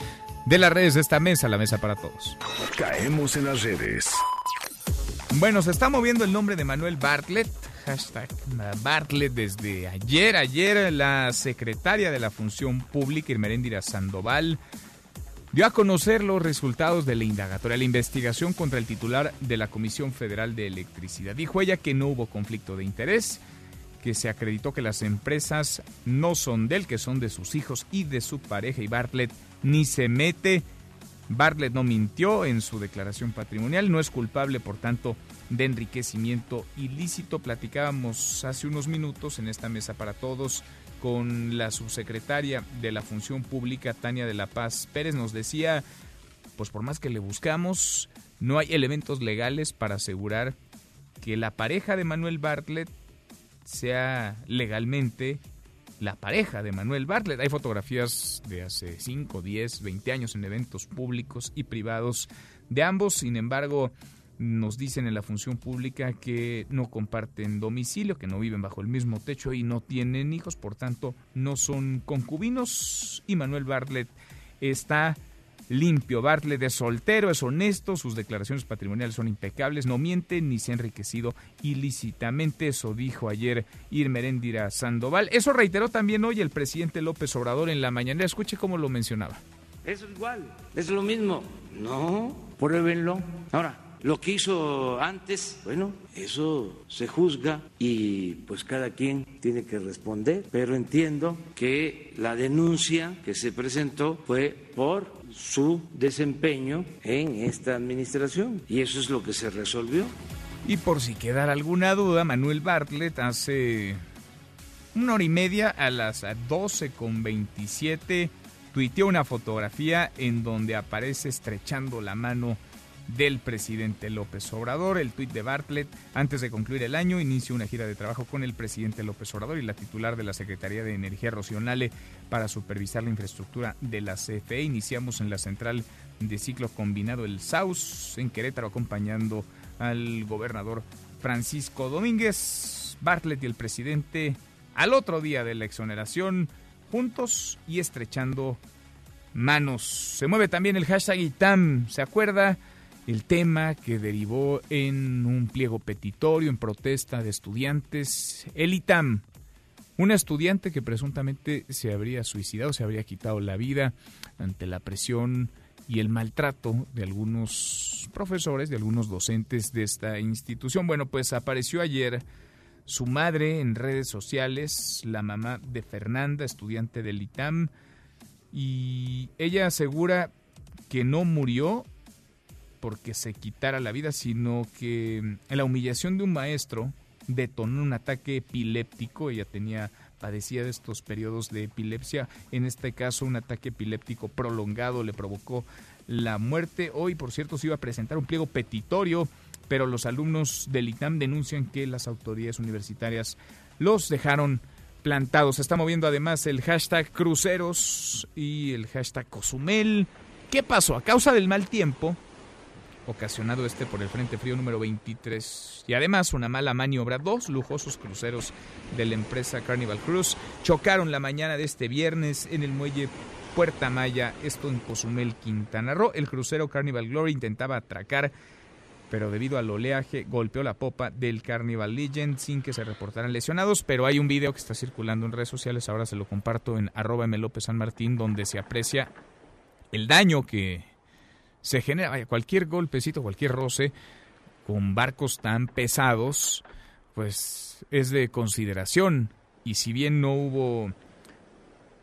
de las redes de esta mesa, la mesa para todos. Caemos en las redes. Bueno, se está moviendo el nombre de Manuel Bartlett. Hashtag Bartlett desde ayer. Ayer la secretaria de la Función Pública, Irmeréndira Sandoval, dio a conocer los resultados de la indagatoria, la investigación contra el titular de la Comisión Federal de Electricidad. Dijo ella que no hubo conflicto de interés, que se acreditó que las empresas no son de él, que son de sus hijos y de su pareja y Bartlett ni se mete. Bartlett no mintió en su declaración patrimonial, no es culpable, por tanto, de enriquecimiento ilícito. Platicábamos hace unos minutos en esta mesa para todos con la subsecretaria de la Función Pública, Tania de la Paz Pérez, nos decía, pues por más que le buscamos, no hay elementos legales para asegurar que la pareja de Manuel Bartlett sea legalmente la pareja de Manuel Bartlett. Hay fotografías de hace 5, 10, 20 años en eventos públicos y privados de ambos, sin embargo, nos dicen en la función pública que no comparten domicilio, que no viven bajo el mismo techo y no tienen hijos, por tanto no son concubinos y Manuel Bartlett está limpio. Bartlett es soltero, es honesto, sus declaraciones patrimoniales son impecables, no miente ni se ha enriquecido ilícitamente. Eso dijo ayer Irmeréndira Sandoval. Eso reiteró también hoy el presidente López Obrador en la mañana. Escuche cómo lo mencionaba. Es igual, es lo mismo. No, pruébenlo. Ahora, lo que hizo antes, bueno, eso se juzga y pues cada quien tiene que responder, pero entiendo que la denuncia que se presentó fue por su desempeño en esta administración y eso es lo que se resolvió. Y por si quedara alguna duda, Manuel Bartlett hace una hora y media a las 12 con 27 tuiteó una fotografía en donde aparece estrechando la mano del presidente López Obrador. El tuit de Bartlett, antes de concluir el año, inicia una gira de trabajo con el presidente López Obrador y la titular de la Secretaría de Energía Rocionale para supervisar la infraestructura de la CFE. Iniciamos en la central de ciclo combinado el SAUS en Querétaro acompañando al gobernador Francisco Domínguez. Bartlett y el presidente al otro día de la exoneración juntos y estrechando manos. Se mueve también el hashtag ITAM, ¿se acuerda? El tema que derivó en un pliego petitorio en protesta de estudiantes, el ITAM. Una estudiante que presuntamente se habría suicidado, se habría quitado la vida ante la presión y el maltrato de algunos profesores, de algunos docentes de esta institución. Bueno, pues apareció ayer su madre en redes sociales, la mamá de Fernanda, estudiante del ITAM, y ella asegura que no murió porque se quitara la vida, sino que en la humillación de un maestro detonó un ataque epiléptico, ella tenía padecía de estos periodos de epilepsia, en este caso un ataque epiléptico prolongado le provocó la muerte. Hoy, por cierto, se iba a presentar un pliego petitorio, pero los alumnos del ITAM denuncian que las autoridades universitarias los dejaron plantados. Se está moviendo además el hashtag cruceros y el hashtag Cozumel. ¿Qué pasó? A causa del mal tiempo, ocasionado este por el Frente Frío número 23 y además una mala maniobra, dos lujosos cruceros de la empresa Carnival Cruise chocaron la mañana de este viernes en el muelle Puerta Maya, esto en Cozumel, Quintana Roo. El crucero Carnival Glory intentaba atracar pero debido al oleaje golpeó la popa del Carnival Legend sin que se reportaran lesionados, pero hay un video que está circulando en redes sociales, ahora se lo comparto en arroba López San Martín, donde se aprecia el daño que se genera, vaya, cualquier golpecito, cualquier roce con barcos tan pesados, pues es de consideración, y si bien no hubo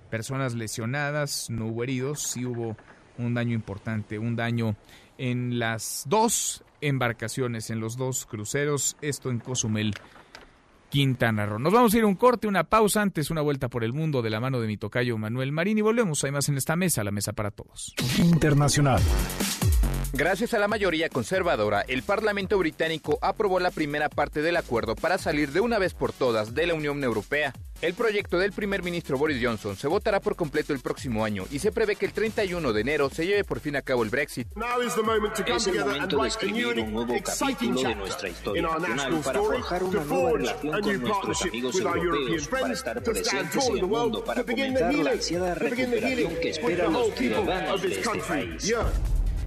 personas lesionadas, no hubo heridos, sí hubo un daño importante, un daño en las dos embarcaciones en los dos cruceros, esto en Cozumel, Quintana Roo. Nos vamos a ir a un corte, una pausa, antes una vuelta por el mundo de la mano de mi tocayo Manuel Marín y volvemos. Hay más en esta mesa, la mesa para todos. Internacional. Gracias a la mayoría conservadora, el Parlamento británico aprobó la primera parte del acuerdo para salir de una vez por todas de la Unión Europea. El proyecto del primer ministro Boris Johnson se votará por completo el próximo año y se prevé que el 31 de enero se lleve por fin a cabo el Brexit. Es el momento de escribir un nuevo capítulo de nuestra historia nacional para forjar una nueva relación con nuestros amigos europeos, para estar presentes en el mundo, para comenzar la ansiada recuperación que esperan los ciudadanos de este país.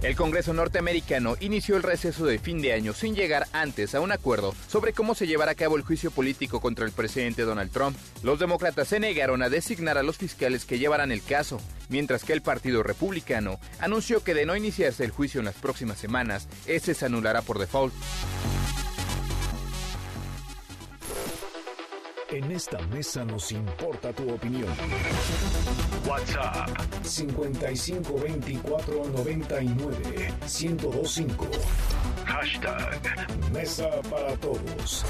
El Congreso norteamericano inició el receso de fin de año sin llegar antes a un acuerdo sobre cómo se llevará a cabo el juicio político contra el presidente Donald Trump. Los demócratas se negaron a designar a los fiscales que llevarán el caso, mientras que el Partido Republicano anunció que de no iniciarse el juicio en las próximas semanas, ese se anulará por default. En esta mesa nos importa tu opinión. WhatsApp 5524 99 1025. Hashtag Mesa para Todos.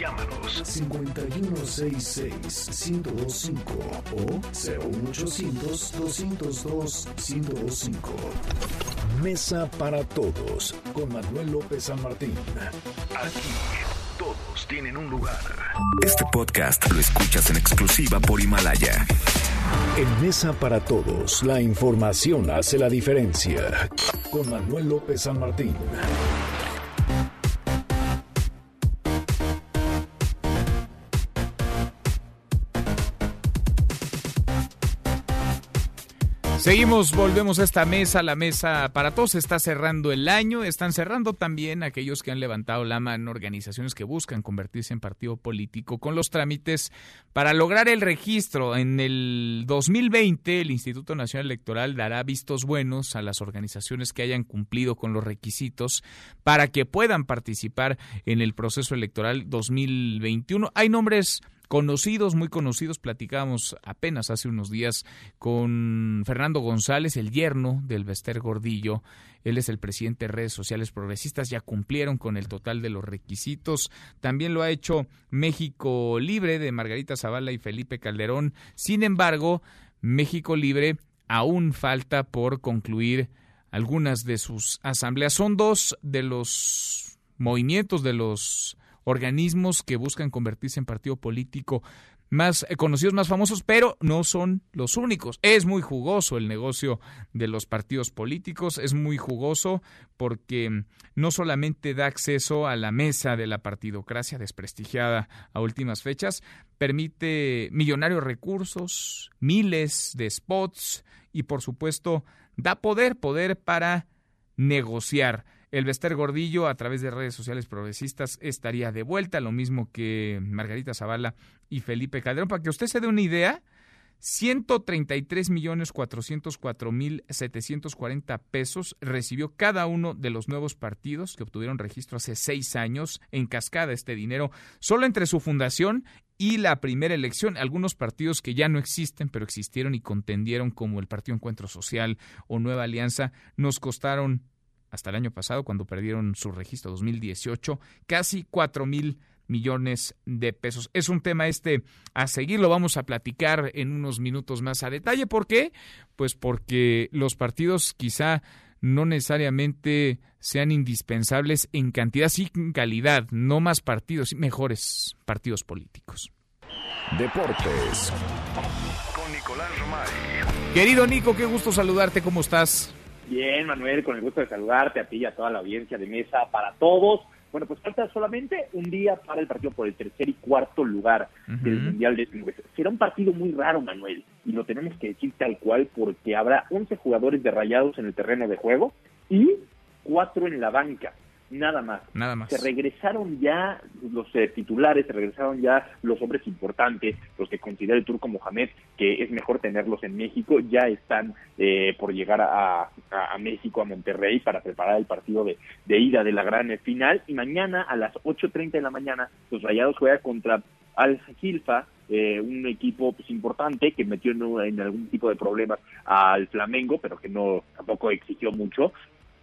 Llámanos 5166 1025 o 01800 202 1025. Mesa para Todos con Manuel López San Martín. Aquí todos tienen un lugar. Este podcast lo escuchas en exclusiva por Himalaya. En Mesa para Todos, la información hace la diferencia. Con Manuel López San Martín. Seguimos, volvemos a esta mesa, la mesa para todos. Está cerrando el año, están cerrando también aquellos que han levantado la mano, organizaciones que buscan convertirse en partido político con los trámites para lograr el registro. En el 2020, el Instituto Nacional Electoral dará vistos buenos a las organizaciones que hayan cumplido con los requisitos para que puedan participar en el proceso electoral 2021. Hay nombres conocidos, muy conocidos. Platicábamos apenas hace unos días con Fernando González, el yerno del Bester Gordillo. Él es el presidente de redes sociales progresistas, ya cumplieron con el total de los requisitos. También lo ha hecho México Libre de Margarita Zavala y Felipe Calderón. Sin embargo, México Libre aún falta por concluir algunas de sus asambleas. Son dos de los movimientos, de los organismos que buscan convertirse en partido político más eh, conocidos, más famosos, pero no son los únicos. Es muy jugoso el negocio de los partidos políticos, es muy jugoso porque no solamente da acceso a la mesa de la partidocracia desprestigiada a últimas fechas, permite millonarios recursos, miles de spots y por supuesto da poder, poder para negociar. El Bester Gordillo a través de redes sociales progresistas estaría de vuelta, lo mismo que Margarita Zavala y Felipe Calderón. Para que usted se dé una idea, 133 millones 404 mil 740 pesos recibió cada uno de los nuevos partidos que obtuvieron registro hace seis años en cascada este dinero solo entre su fundación y la primera elección. Algunos partidos que ya no existen, pero existieron y contendieron como el Partido Encuentro Social o Nueva Alianza, nos costaron hasta el año pasado, cuando perdieron su registro 2018, casi 4 mil millones de pesos. Es un tema este a seguir, lo vamos a platicar en unos minutos más a detalle. ¿Por qué? Pues porque los partidos quizá no necesariamente sean indispensables en cantidad, sí en calidad, no más partidos, mejores partidos políticos. Deportes. Con Nicolás Romay. Querido Nico, qué gusto saludarte, ¿cómo estás? Bien, Manuel, con el gusto de saludarte a ti y a toda la audiencia de mesa para todos. Bueno, pues falta solamente un día para el partido por el tercer y cuarto lugar del Mundial de Clubes. Será un partido muy raro, Manuel, y lo tenemos que decir tal cual porque habrá 11 jugadores de rayados en el terreno de juego y cuatro en la banca nada más. Nada más. Se regresaron ya los eh, titulares, se regresaron ya los hombres importantes, los que considera el turco Mohamed que es mejor tenerlos en México, ya están eh, por llegar a, a, México, a Monterrey, para preparar el partido de, de ida de la gran final. Y mañana a las 8.30 de la mañana, los Rayados juegan contra Al Gilfa, eh, un equipo pues importante que metió en, en, algún tipo de problemas al Flamengo, pero que no tampoco exigió mucho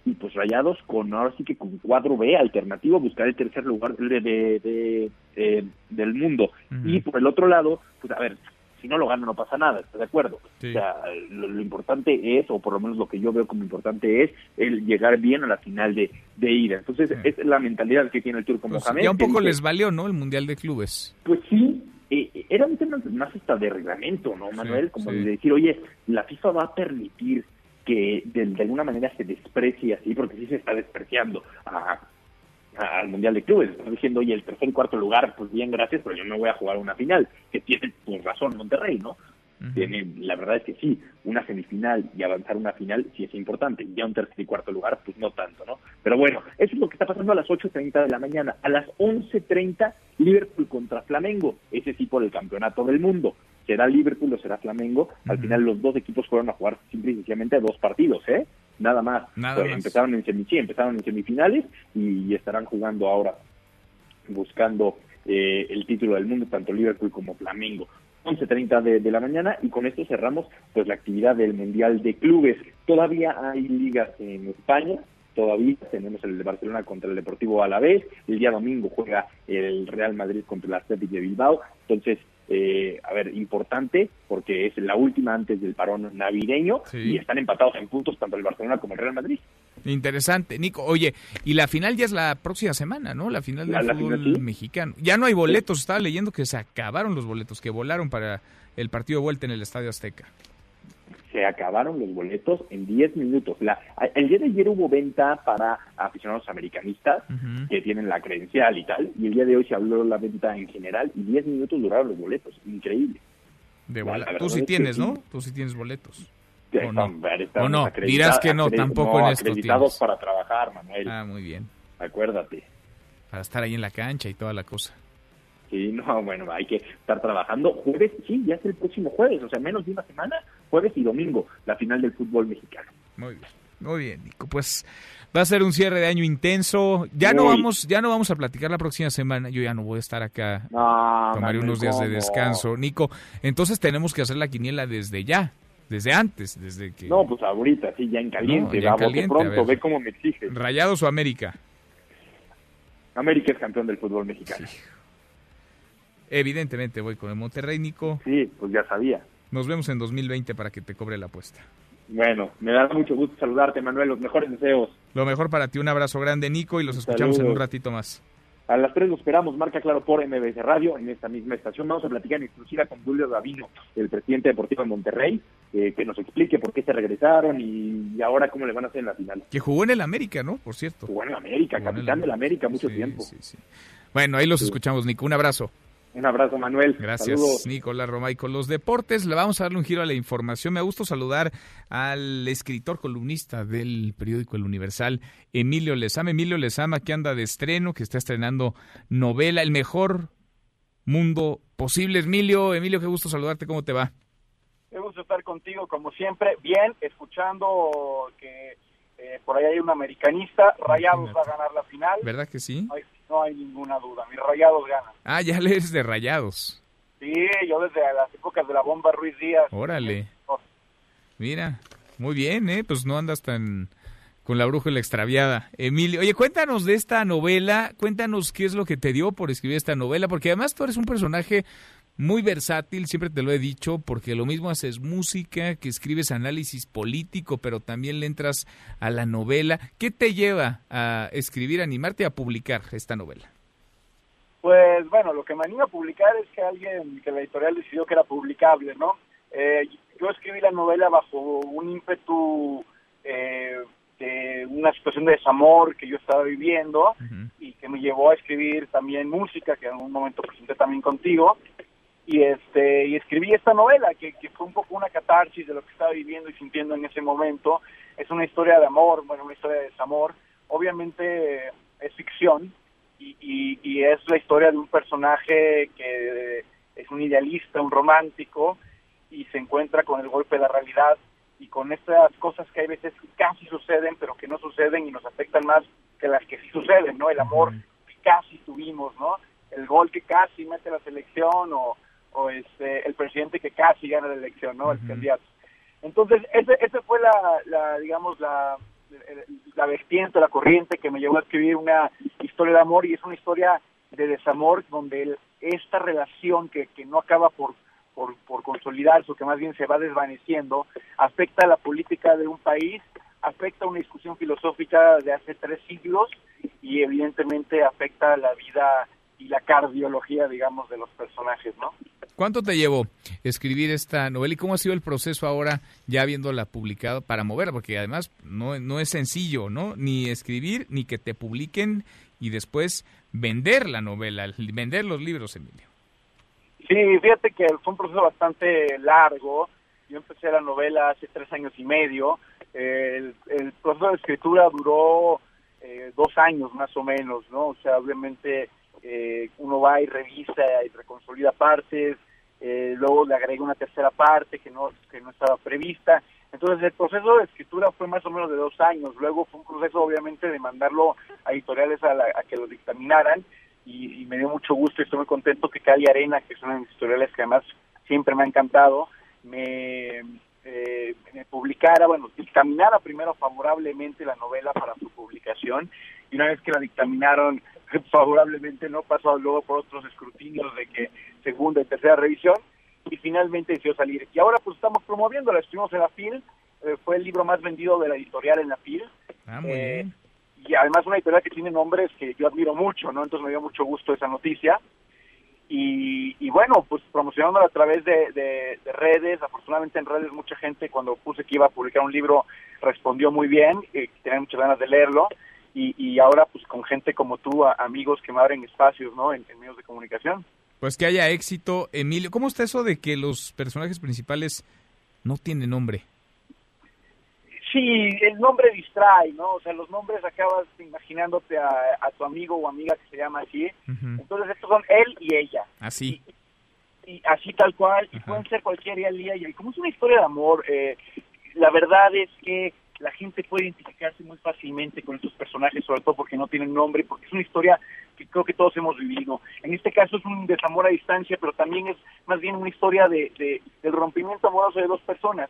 y pues Rayados con ahora sí que con cuadro B alternativo buscar el tercer lugar de, de, de, del mundo. Y por el otro lado pues a ver si no lo gana no pasa nada ¿estás de acuerdo? o sea lo, importante es o por lo menos lo que yo veo como importante es el llegar bien a la final de, de ida. Entonces es la mentalidad que tiene el turco pues Mohamed ya un poco les valió ¿no? el mundial de clubes. Pues sí eh, era un tema más hasta de reglamento ¿no Manuel? como de decir oye la FIFA va a permitir que de, alguna manera se desprecie así, porque sí se está despreciando a, al Mundial de Clubes. Está diciendo, oye, el tercer y cuarto lugar, pues bien, gracias, pero yo me voy a jugar una final, que tiene pues, razón Monterrey, ¿no? Tiene, la verdad es que sí, una semifinal y avanzar una final sí es importante, ya un tercer y cuarto lugar, pues no tanto, ¿no? Pero bueno, eso es lo que está pasando a las 8.30 de la mañana. A las 11.30, Liverpool contra Flamengo, ese sí por el campeonato del mundo será Liverpool o será Flamengo. Al final los dos equipos fueron a jugar simple y sencillamente dos partidos, ¿eh? Nada más. Nada más. Empezaron en empezaron en semifinales y estarán jugando ahora buscando eh, el título del mundo tanto Liverpool como Flamengo. 11.30 de, de la mañana y con esto cerramos pues la actividad del Mundial de Clubes. Todavía hay ligas en España, todavía tenemos el de Barcelona contra el Deportivo Alavés, el día domingo juega el Real Madrid contra el Athletic de Bilbao, entonces eh, a ver, importante porque es la última antes del parón navideño y están empatados en puntos tanto el Barcelona como el Real Madrid. Interesante, Nico. Oye, y la final ya es la próxima semana, ¿no? La final del fútbol mexicano. Ya no hay boletos, estaba leyendo que se acabaron los boletos, que volaron para el partido de vuelta en el Estadio Azteca se acabaron los boletos en 10 minutos. La, el día de ayer hubo venta para aficionados americanistas que tienen la credencial y tal, y el día de hoy se habló la venta en general y 10 minutos duraron los boletos. Increíble. De Tú sí tienes, ¿no? Tú sí tienes boletos. ¿O no? ¿O no? Dirás que no, tampoco en esto acreditados para trabajar, Manuel. Ah, muy bien. Acuérdate. Para estar ahí en la cancha y toda la cosa. Sí, no, bueno, hay que estar trabajando. Jueves, sí, ya es el próximo jueves, o sea, menos de una semana, jueves y domingo, la final del fútbol mexicano. Muy bien, muy bien, Nico. Pues va a ser un cierre de año intenso. Ya no vamos, ya no vamos a platicar la próxima semana. Yo ya no voy a estar acá. No, tomaré unos días de descanso, Nico. Entonces tenemos que hacer la quiniela desde ya. Desde antes, desde que... No, pues ahorita, sí, ya en caliente, no, pronto, ve cómo me exiges. ¿Rayados o América? América es campeón del fútbol mexicano. Evidentemente voy con el Monterrey, Nico. Sí, pues ya sabía. Nos vemos en 2020 para que te cobre la apuesta. Bueno, me da mucho gusto saludarte, Manuel. Los mejores deseos. Lo mejor para ti. Un abrazo grande, Nico, y los escuchamos en un ratito más. A las tres lo esperamos, marca claro por MBS Radio, en esta misma estación. Vamos a platicar en exclusiva con Julio Davino, el presidente deportivo de Monterrey, eh, que nos explique por qué se regresaron y, ahora cómo le van a hacer en la final. Que jugó en el América, ¿no? Por cierto. Jugó en el América, capitán del América mucho tiempo. Bueno, ahí los escuchamos, Nico. Un abrazo. Un abrazo, Manuel. Gracias, Nicolás Romay. Con los deportes, le vamos a darle un giro a la información. Me gusta saludar al escritor columnista del periódico El Universal, Emilio Lezama. Emilio Lezama, que anda de estreno, que está estrenando novela El mejor mundo posible. Emilio, Emilio, qué gusto saludarte. ¿Cómo te va? Qué gusto estar contigo, como siempre. Bien, escuchando que eh, por ahí hay un americanista. Rayados va a ganar la final. ¿Verdad que sí? No hay ninguna duda. Mis rayados ganan. Ah, ya lees de rayados. Sí, yo desde las épocas de la bomba Ruiz Díaz. Órale. Mira, muy bien, ¿eh? Pues no andas tan con la brújula extraviada. Emilio, oye, cuéntanos de esta novela, cuéntanos qué es lo que te dio por escribir esta novela, porque además tú eres un personaje muy versátil, siempre te lo he dicho, porque lo mismo haces música, que escribes análisis político, pero también le entras a la novela. ¿Qué te lleva a escribir, a animarte a publicar esta novela? Pues bueno, lo que me anima a publicar es que alguien, que la editorial decidió que era publicable, ¿no? Eh, yo escribí la novela bajo un ímpetu eh, de una situación de desamor que yo estaba viviendo y que me llevó a escribir también música, que en un momento presenté también contigo, y este y escribí esta novela que, fue un poco una catarsis de lo que estaba viviendo y sintiendo en ese momento. Es una historia de amor bueno una historia de desamor. Obviamente es ficción y, y, es la historia de un personaje que es un idealista un romántico y se encuentra con el golpe de la realidad y con estas cosas que hay veces casi suceden pero que no suceden y nos afectan más que las que sí suceden no el amor que casi tuvimos no el gol que casi mete la selección o o este el presidente que casi gana la elección, ¿no? El candidato. Entonces, ese, ese fue la, la digamos, la, la vertiente, la corriente que me llevó a escribir una historia de amor y es una historia de desamor donde esta relación que, que no acaba por, por, por consolidarse o que más bien se va desvaneciendo, afecta a la política de un país, afecta a una discusión filosófica de hace tres siglos y evidentemente afecta a la vida y la cardiología, digamos, de los personajes, ¿no? ¿Cuánto te llevó escribir esta novela y cómo ha sido el proceso ahora ya habiéndola publicado para moverla? Porque además no, no es sencillo, ¿no? Ni escribir, ni que te publiquen y después vender la novela, vender los libros, Emilio. Sí, fíjate que fue un proceso bastante largo. Yo empecé la novela hace tres años y medio. El, proceso de escritura duró eh, dos años más o menos, ¿no? O sea, obviamente eh, uno va y revisa y reconsolida partes, eh, luego le agrega una tercera parte que no, que no estaba prevista. Entonces el proceso de escritura fue más o menos de dos años, luego fue un proceso obviamente de mandarlo a editoriales a, que lo dictaminaran y, me dio mucho gusto y estoy muy contento que Cali Arena, que mis editoriales que además siempre me ha encantado, me, eh, me publicara, bueno, dictaminara primero favorablemente la novela para su publicación y una vez que la dictaminaron favorablemente no pasó luego por otros escrutinios de que segunda y tercera revisión y finalmente decidió salir. Y ahora pues estamos promoviendo, la estuvimos en la FIL, eh, fue el libro más vendido de la editorial en la FIL. Ah, muy eh, bien. Y además una editorial que tiene nombres que yo admiro mucho, ¿no? Entonces me dio mucho gusto esa noticia. Y, y bueno, pues promocionándola a través de, de, redes, afortunadamente en redes mucha gente cuando puse que iba a publicar un libro respondió muy bien, eh, tenía muchas ganas de leerlo y, ahora pues con gente como tú, amigos que me abren espacios, ¿no? En, medios de comunicación. Pues que haya éxito, Emilio. ¿Cómo está eso de que los personajes principales no tienen nombre? Sí, el nombre distrae, ¿no? O sea, los nombres acabas imaginándote a, tu amigo o amiga que se llama así. Entonces estos son él y ella. Así. Y, así tal cual, y pueden ser cualquier día, día y como es una historia de amor, eh, la verdad es que la gente puede identificarse muy fácilmente con estos personajes, sobre todo porque no tienen nombre, porque es una historia que creo que todos hemos vivido. En este caso es un desamor a distancia, pero también es más bien una historia de, de del rompimiento amoroso de dos personas.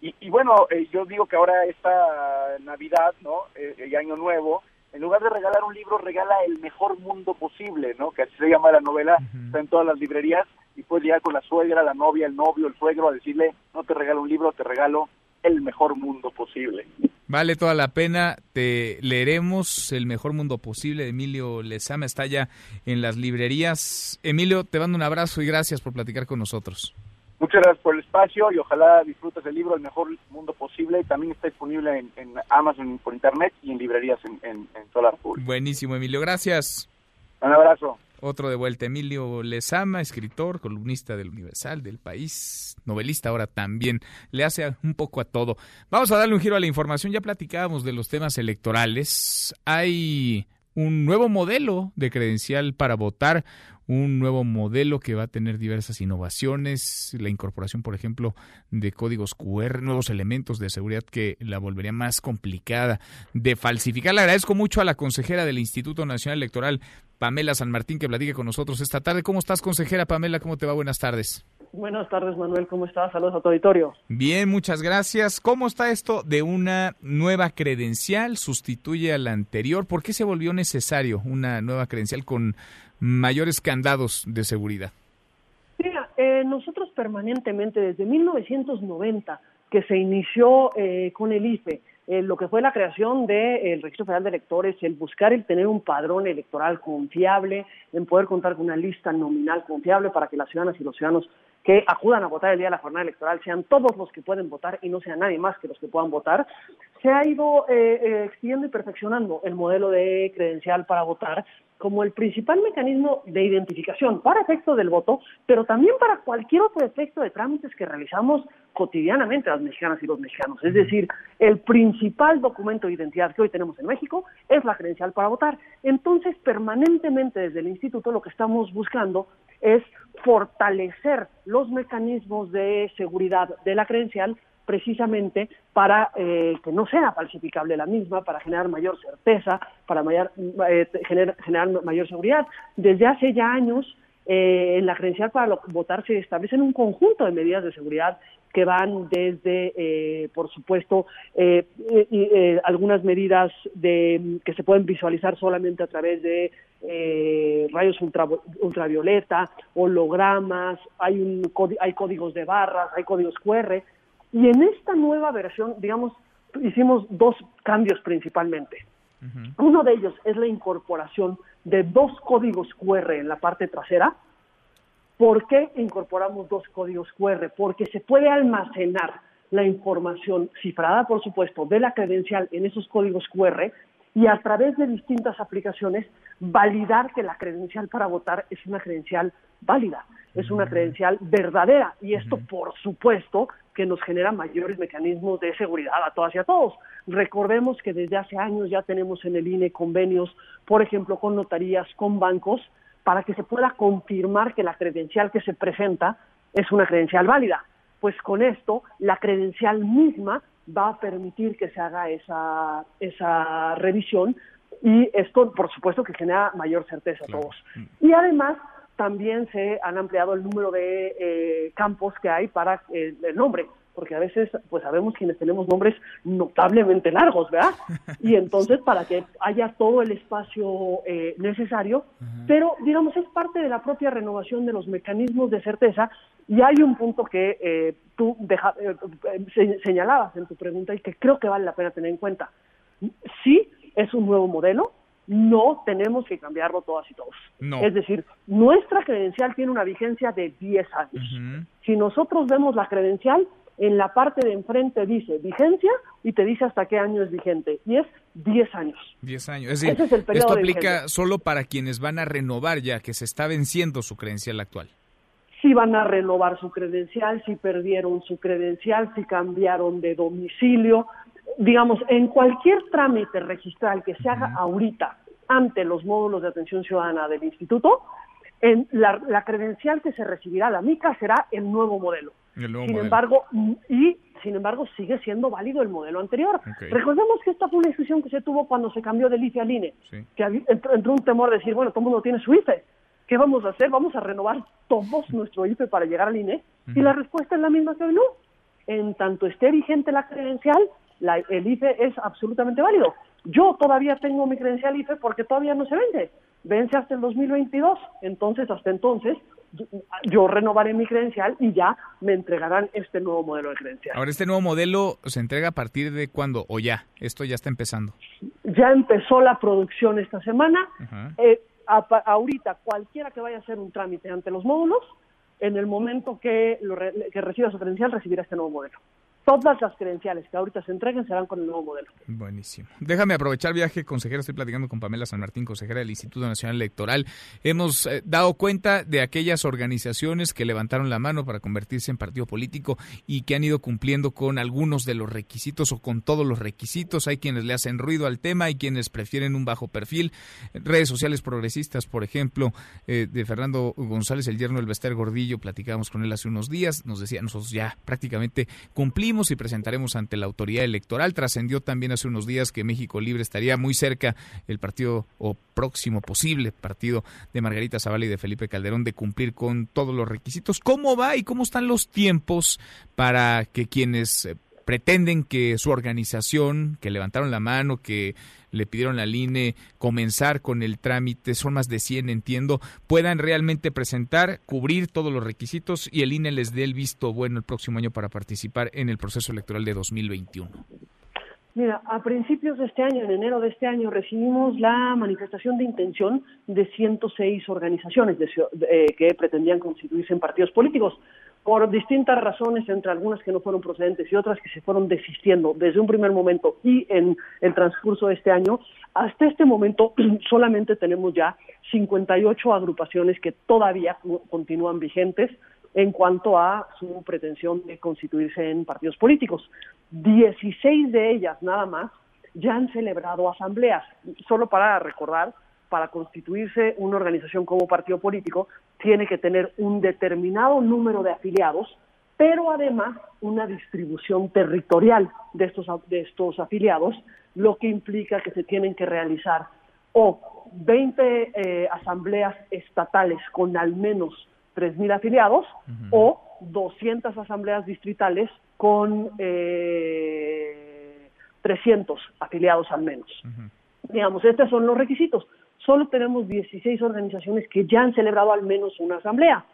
Y, y bueno, eh, yo digo que ahora esta Navidad, ¿no? Eh, y Año Nuevo, en lugar de regalar un libro, regala el mejor mundo posible, ¿no? Que así se llama la novela, está en todas las librerías y puedes llegar con la suegra, la novia, el novio, el suegro a decirle, no te regalo un libro, te regalo el mejor mundo posible. Vale toda la pena, te leeremos El mejor mundo posible de Emilio Lezama, está ya en las librerías. Emilio, te mando un abrazo y gracias por platicar con nosotros. Muchas gracias por el espacio y ojalá disfrutes el libro El mejor mundo posible. También está disponible en, Amazon por internet y en librerías en, en, toda la República. Buenísimo, Emilio. Gracias. Un abrazo. Otro de vuelta, Emilio Lezama, escritor, columnista del Universal, del País, novelista ahora también, le hace un poco a todo. Vamos a darle un giro a la información, ya platicábamos de los temas electorales. Hay un nuevo modelo de credencial para votar, un nuevo modelo que va a tener diversas innovaciones, la incorporación, por ejemplo, de códigos QR, nuevos elementos de seguridad que la volvería más complicada de falsificar. Le agradezco mucho a la consejera del Instituto Nacional Electoral, Pamela San Martín, que platique con nosotros esta tarde. ¿Cómo estás, consejera Pamela? ¿Cómo te va? Buenas tardes. Buenas tardes, Manuel. ¿Cómo estás? Saludos a tu auditorio. Bien, muchas gracias. ¿Cómo está esto de una nueva credencial? ¿Sustituye a la anterior? ¿Por qué se volvió necesario una nueva credencial con mayores candados de seguridad? Mira, eh, nosotros permanentemente, desde 1990, que se inició eh, con el IFE, eh, lo que fue la creación del Registro Federal de Electores, el buscar el tener un padrón electoral confiable, en poder contar con una lista nominal confiable para que las ciudadanas y los ciudadanos que acudan a votar el día de la jornada electoral sean todos los que pueden votar y no sea nadie más que los que puedan votar, se ha ido eh, extendiendo y perfeccionando el modelo de credencial para votar como el principal mecanismo de identificación para efecto del voto, pero también para cualquier otro efecto de trámites que realizamos cotidianamente las mexicanas y los mexicanos. Es decir, el principal documento de identidad que hoy tenemos en México es la credencial para votar. Entonces, permanentemente desde el instituto lo que estamos buscando es fortalecer los mecanismos de seguridad de la credencial precisamente para eh, que no sea falsificable la misma, para generar mayor certeza, para mayor, eh, generar, mayor seguridad. Desde hace ya años, eh, en la credencial para votar se establecen un conjunto de medidas de seguridad que van desde, por supuesto, algunas medidas de, que se pueden visualizar solamente a través de rayos ultravioleta, hologramas, hay, un, hay códigos de barras, hay códigos QR, y en esta nueva versión, digamos, hicimos dos cambios principalmente. Uno de ellos es la incorporación de dos códigos QR en la parte trasera. ¿Por qué incorporamos dos códigos QR? Porque se puede almacenar la información cifrada, por supuesto, de la credencial en esos códigos QR y a través de distintas aplicaciones validar que la credencial para votar es una credencial válida, es una credencial verdadera y esto, por supuesto, que nos genera mayores mecanismos de seguridad a todas y a todos. Recordemos que desde hace años ya tenemos en el INE convenios, por ejemplo, con notarías, con bancos, para que se pueda confirmar que la credencial que se presenta es una credencial válida. Pues con esto, la credencial misma va a permitir que se haga esa, esa revisión y esto, por supuesto, que genera mayor certeza a todos. Y además, también se han ampliado el número de eh, campos que hay para eh, el nombre porque a veces pues sabemos quienes tenemos nombres notablemente largos, ¿verdad? Y entonces para que haya todo el espacio eh, necesario, pero digamos es parte de la propia renovación de los mecanismos de certeza y hay un punto que tú deja, señalabas en tu pregunta y que creo que vale la pena tener en cuenta. Sí, es un nuevo modelo, no tenemos que cambiarlo todas y todos. Es decir, nuestra credencial tiene una vigencia de 10 años. Si nosotros vemos la credencial, en la parte de enfrente dice vigencia y te dice hasta qué año es vigente. Y es 10 años. 10 años. Es decir, esto aplica solo para quienes van a renovar ya que se está venciendo su credencial actual. Si van a renovar su credencial, si perdieron su credencial, si cambiaron de domicilio, digamos, en cualquier trámite registral que se haga ahorita ante los módulos de atención ciudadana del instituto, en la, credencial que se recibirá la MICA será el nuevo modelo. sin embargo, y sin embargo sigue siendo válido el modelo anterior. Recordemos que esta fue una decisión que se tuvo cuando se cambió del IFE al INE, que entró, un temor de decir, bueno, todo el mundo tiene su IFE, ¿qué vamos a hacer? ¿Vamos a renovar todos nuestro IFE para llegar al INE? Y la respuesta es la misma que hoy no. En tanto esté vigente la credencial, el IFE es absolutamente válido. Yo todavía tengo mi credencial IFE porque todavía no se vende. Vence hasta el 2022. Entonces, hasta entonces, yo renovaré mi credencial y ya me entregarán este nuevo modelo de credencial. Ahora, ¿este nuevo modelo se entrega a partir de cuándo o ya? Esto ya está empezando. Ya empezó la producción esta semana. Eh, ahorita, cualquiera que vaya a hacer un trámite ante los módulos, en el momento que, lo que reciba su credencial, recibirá este nuevo modelo todas las credenciales que ahorita se entreguen serán con el nuevo modelo. Buenísimo. Déjame aprovechar viaje, consejera. Estoy platicando con Pamela San Martín, consejera del Instituto Nacional Electoral. Hemos eh, dado cuenta de aquellas organizaciones que levantaron la mano para convertirse en partido político y que han ido cumpliendo con algunos de los requisitos o con todos los requisitos. Hay quienes le hacen ruido al tema, hay quienes prefieren un bajo perfil. Redes sociales progresistas, por ejemplo, eh, de Fernando González, el yerno del Bester Gordillo, platicábamos con él hace unos días. Nos decía, nosotros ya prácticamente cumplimos y presentaremos ante la autoridad electoral. Trascendió también hace unos días que México Libre estaría muy cerca el partido o próximo posible partido de Margarita Zavala y de Felipe Calderón de cumplir con todos los requisitos. ¿Cómo va y cómo están los tiempos para que quienes eh, pretenden que su organización, que levantaron la mano, que le pidieron al INE comenzar con el trámite, son más de 100 entiendo, puedan realmente presentar, cubrir todos los requisitos y el INE les dé el visto bueno el próximo año para participar en el proceso electoral de 2021. Mira, a principios de este año, en enero de este año, recibimos la manifestación de intención de 106 organizaciones eh, que pretendían constituirse en partidos políticos por distintas razones, entre algunas que no fueron procedentes y otras que se fueron desistiendo desde un primer momento y en el transcurso de este año, hasta este momento solamente tenemos ya 58 agrupaciones que todavía continúan vigentes en cuanto a su pretensión de constituirse en partidos políticos. 16 de ellas nada más ya han celebrado asambleas. Solo para recordar, para constituirse una organización como partido político, tiene que tener un determinado número de afiliados, pero además una distribución territorial de estos, de estos afiliados, lo que implica que se tienen que realizar o 20 eh, asambleas estatales con al menos 3.000 afiliados o 200 asambleas distritales con eh, 300 afiliados al menos. Digamos, estos son los requisitos solo tenemos 16 organizaciones que ya han celebrado al menos una asamblea,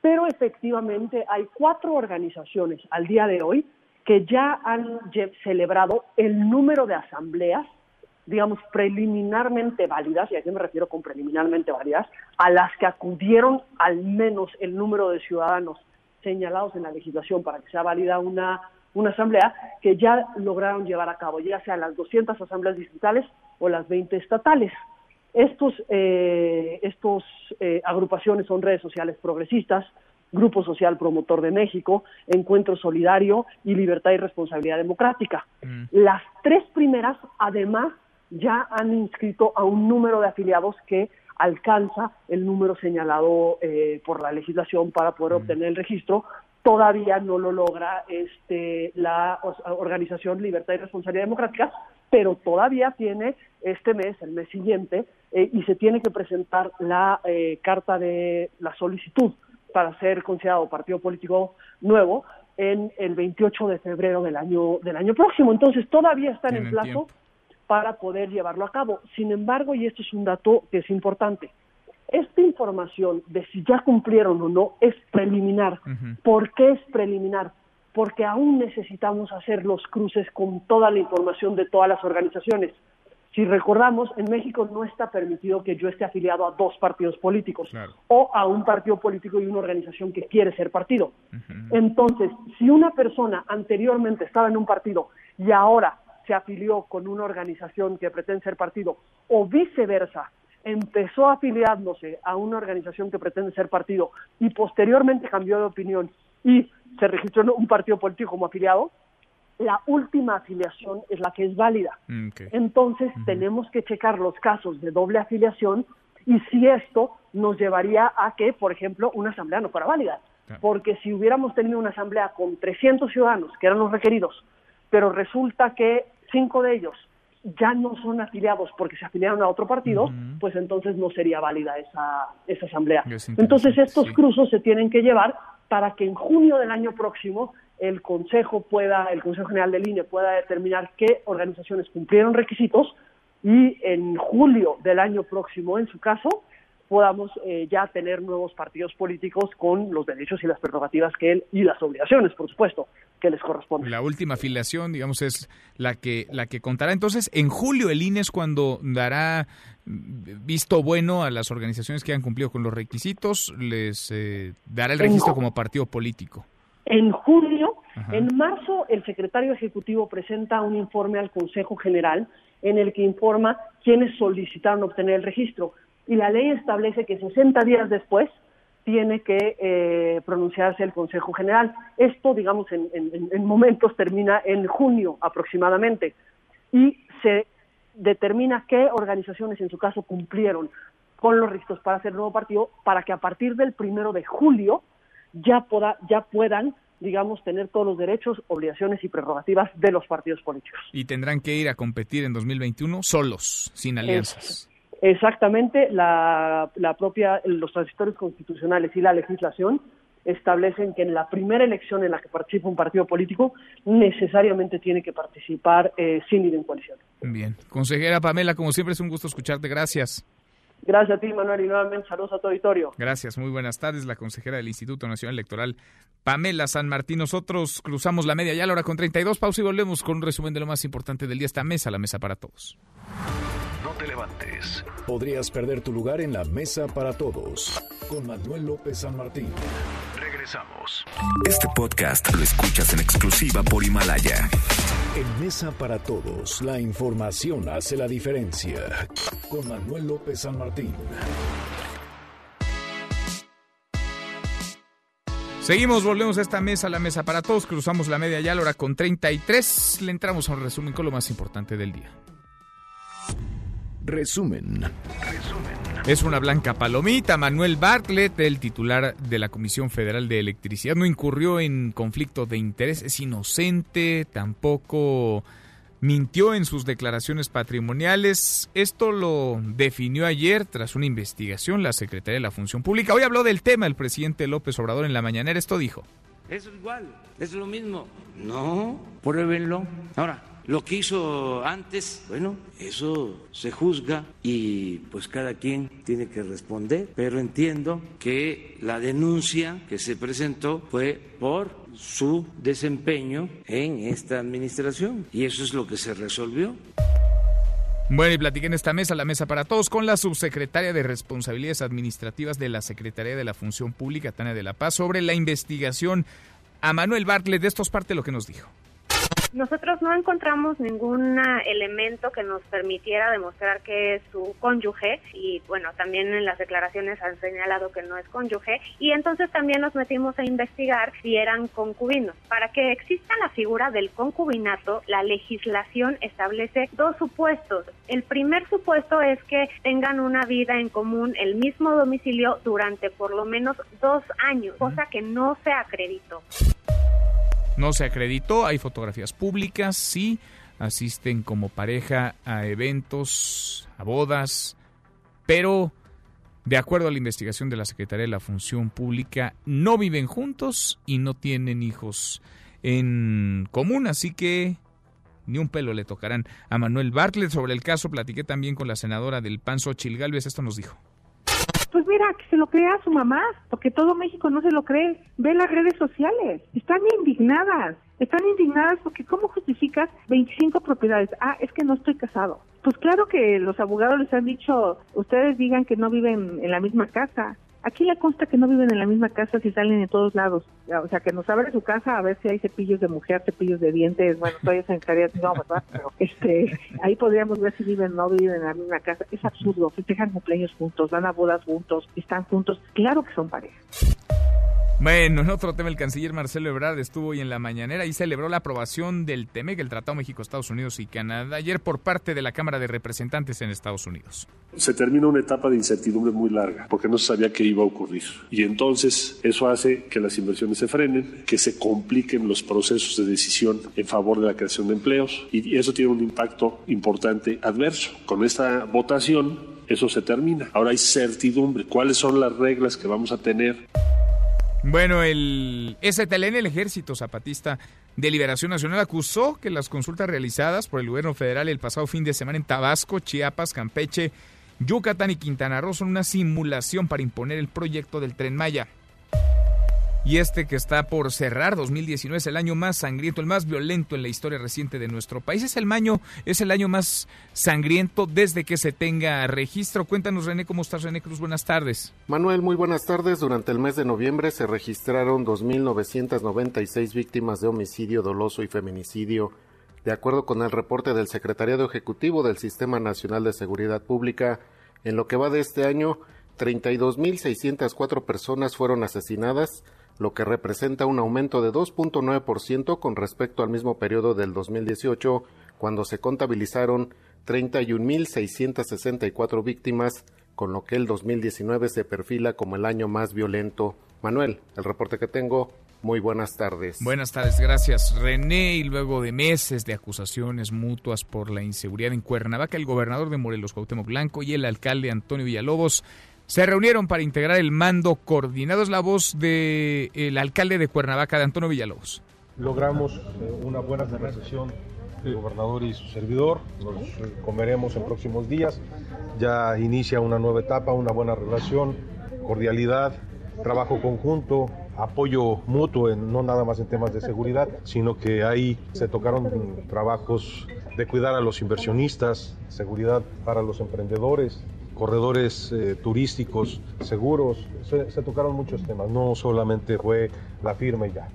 pero efectivamente hay cuatro organizaciones al día de hoy que ya han celebrado el número de asambleas, digamos, preliminarmente válidas, y a qué me refiero con preliminarmente válidas, a las que acudieron al menos el número de ciudadanos señalados en la legislación para que sea válida una, una asamblea, que ya lograron llevar a cabo, ya sea las 200 asambleas distritales o las 20 estatales. Estos, eh, estos eh, agrupaciones son redes sociales progresistas, Grupo Social Promotor de México, Encuentro Solidario y Libertad y Responsabilidad Democrática. Mm. Las tres primeras, además, ya han inscrito a un número de afiliados que alcanza el número señalado eh, por la legislación para poder mm. obtener el registro. Todavía no lo logra este, la organización Libertad y Responsabilidad Democrática, pero todavía tiene este mes, el mes siguiente, eh, y se tiene que presentar la eh, carta de la solicitud para ser considerado partido político nuevo en el 28 de febrero del año del año próximo. Entonces todavía están en plazo para poder llevarlo a cabo. Sin embargo, y esto es un dato que es importante, esta información de si ya cumplieron o no es preliminar. ¿Por qué es preliminar? Porque aún necesitamos hacer los cruces con toda la información de todas las organizaciones. Si recordamos, en México no está permitido que yo esté afiliado a dos partidos políticos o a un partido político y una organización que quiere ser partido. Entonces, si una persona anteriormente estaba en un partido y ahora se afilió con una organización que pretende ser partido o viceversa, empezó afiliándose a una organización que pretende ser partido y posteriormente cambió de opinión y se registró en un partido político como afiliado, la última afiliación es la que es válida. Mm, Entonces tenemos que checar los casos de doble afiliación y si esto nos llevaría a que, por ejemplo, una asamblea no fuera válida. Porque si hubiéramos tenido una asamblea con 300 ciudadanos, que eran los requeridos, pero resulta que cinco de ellos ya no son afiliados porque se afiliaron a otro partido, pues entonces no sería válida esa, esa asamblea. Entonces estos cruzos se tienen que llevar para que en junio del año próximo el Consejo pueda, el Consejo General del INE pueda determinar qué organizaciones cumplieron requisitos y en julio del año próximo, en su caso, podamos eh, ya tener nuevos partidos políticos con los derechos y las prerrogativas que él y las obligaciones, por supuesto, que les corresponden. La última afiliación, digamos, es la que la que contará. Entonces, en julio el INE es cuando dará visto bueno a las organizaciones que han cumplido con los requisitos, les eh, dará el registro como partido político. En julio, en marzo, el secretario ejecutivo presenta un informe al Consejo General en el que informa quiénes solicitaron obtener el registro y la ley establece que 60 días después tiene que eh, pronunciarse el Consejo General. Esto, digamos, en, en, momentos termina en junio aproximadamente y se determina qué organizaciones en su caso cumplieron con los registros para hacer nuevo partido para que a partir del primero de julio ya, ya puedan digamos, tener todos los derechos, obligaciones y prerrogativas de los partidos políticos. Y tendrán que ir a competir en 2021 solos, sin alianzas. Exactamente, la, la propia, los transitorios constitucionales y la legislación establecen que en la primera elección en la que participa un partido político necesariamente tiene que participar eh, sin ir en coalición. Bien. Consejera Pamela, como siempre es un gusto escucharte. Gracias. Gracias a ti, Manuel, y nuevamente saludos a tu auditorio. Gracias, muy buenas tardes. La consejera del Instituto Nacional Electoral, Pamela San Martín. Nosotros cruzamos la media ya a la hora con 32. Pausa y volvemos con un resumen de lo más importante del día. Esta mesa, la mesa para todos. No te levantes. Podrías perder tu lugar en la mesa para todos. Con Manuel López San Martín. Regresamos. Este podcast lo escuchas en exclusiva por Himalaya. En Mesa para Todos, la información hace la diferencia. Con Manuel López San Martín. Seguimos, volvemos a esta mesa, la mesa para todos. Cruzamos la media ya, la hora con 33. Le entramos a un resumen con lo más importante del día. Resumen. Es una blanca palomita. Manuel Bartlett, el titular de la Comisión Federal de Electricidad, no incurrió en conflicto de interés. Es inocente, tampoco mintió en sus declaraciones patrimoniales. Esto lo definió ayer tras una investigación la Secretaría de la Función Pública. Hoy habló del tema el presidente López Obrador en la mañanera. Esto dijo. Es igual, es lo mismo. No, pruébenlo. Ahora, lo que hizo antes, bueno, eso se juzga y pues cada quien tiene que responder, pero entiendo que la denuncia que se presentó fue por su desempeño en esta administración y eso es lo que se resolvió. Bueno, y platiqué en esta mesa, la mesa para todos, con la subsecretaria de Responsabilidades Administrativas de la Secretaría de la Función Pública, Tania de la Paz, sobre la investigación a Manuel Bartlett. De esto es parte lo que nos dijo. Nosotros no encontramos ningún elemento que nos permitiera demostrar que es su cónyuge y bueno, también en las declaraciones han señalado que no es cónyuge y entonces también nos metimos a investigar si eran concubinos. Para que exista la figura del concubinato, la legislación establece dos supuestos. El primer supuesto es que tengan una vida en común, el mismo domicilio durante por lo menos dos años, cosa que no se acreditó. No se acreditó, hay fotografías públicas, sí, asisten como pareja a eventos, a bodas, pero de acuerdo a la investigación de la Secretaría de la Función Pública, no viven juntos y no tienen hijos en común, así que ni un pelo le tocarán a Manuel Bartlett. Sobre el caso platiqué también con la senadora del PAN, Xochil Gálvez, esto nos dijo. Pues mira, que se lo crea a su mamá, porque todo México no se lo cree. Ve las redes sociales, están indignadas, están indignadas porque ¿cómo justificas 25 propiedades? Ah, es que no estoy casado. Pues claro que los abogados les han dicho, ustedes digan que no viven en la misma casa, Aquí le consta que no viven en la misma casa si salen de todos lados. O sea, que nos abre su casa a ver si hay cepillos de mujer, cepillos de dientes. Bueno, todavía se encargaría, no, ¿verdad? Pero este, ahí podríamos ver si viven o no viven en la misma casa. Es absurdo. Festejan cumpleaños juntos, van a bodas juntos, están juntos. Claro que son pareja. Bueno, en otro tema, el canciller Marcelo Ebrard estuvo hoy en la mañanera y celebró la aprobación del TEMEC, el Tratado México, Estados Unidos y Canadá, ayer por parte de la Cámara de Representantes en Estados Unidos. Se termina una etapa de incertidumbre muy larga, porque no se sabía qué iba a ocurrir. Y entonces eso hace que las inversiones se frenen, que se compliquen los procesos de decisión en favor de la creación de empleos, y eso tiene un impacto importante adverso. Con esta votación, eso se termina. Ahora hay certidumbre. ¿Cuáles son las reglas que vamos a tener? Bueno, el STLN, el Ejército Zapatista de Liberación Nacional, acusó que las consultas realizadas por el gobierno federal el pasado fin de semana en Tabasco, Chiapas, Campeche Yucatán y Quintana Roo son una simulación para imponer el proyecto del tren Maya. Y este que está por cerrar, 2019, es el año más sangriento, el más violento en la historia reciente de nuestro país. Es el año, es el año más sangriento desde que se tenga registro. Cuéntanos, René, ¿cómo estás, René Cruz? Buenas tardes. Manuel, muy buenas tardes. Durante el mes de noviembre se registraron 2.996 víctimas de homicidio doloso y feminicidio. De acuerdo con el reporte del Secretariado Ejecutivo del Sistema Nacional de Seguridad Pública, en lo que va de este año, 32.604 personas fueron asesinadas, lo que representa un aumento de 2.9% con respecto al mismo periodo del 2018, cuando se contabilizaron 31.664 víctimas, con lo que el 2019 se perfila como el año más violento. Manuel, el reporte que tengo, muy buenas tardes. Buenas tardes, gracias René. Y luego de meses de acusaciones mutuas por la inseguridad en Cuernavaca, el gobernador de Morelos, Cuauhtémoc Blanco, y el alcalde Antonio Villalobos se reunieron para integrar el mando coordinado. Es la voz del el alcalde de Cuernavaca, de Antonio Villalobos. Logramos eh, una buena conversación el gobernador y su servidor. Nos comeremos en próximos días. Ya inicia una nueva etapa, una buena relación, cordialidad, trabajo conjunto, apoyo mutuo, en, no nada más en temas de seguridad, sino que ahí se tocaron trabajos de cuidar a los inversionistas, seguridad para los emprendedores, corredores eh, turísticos seguros, se, se tocaron muchos temas, no solamente fue la firma y ya.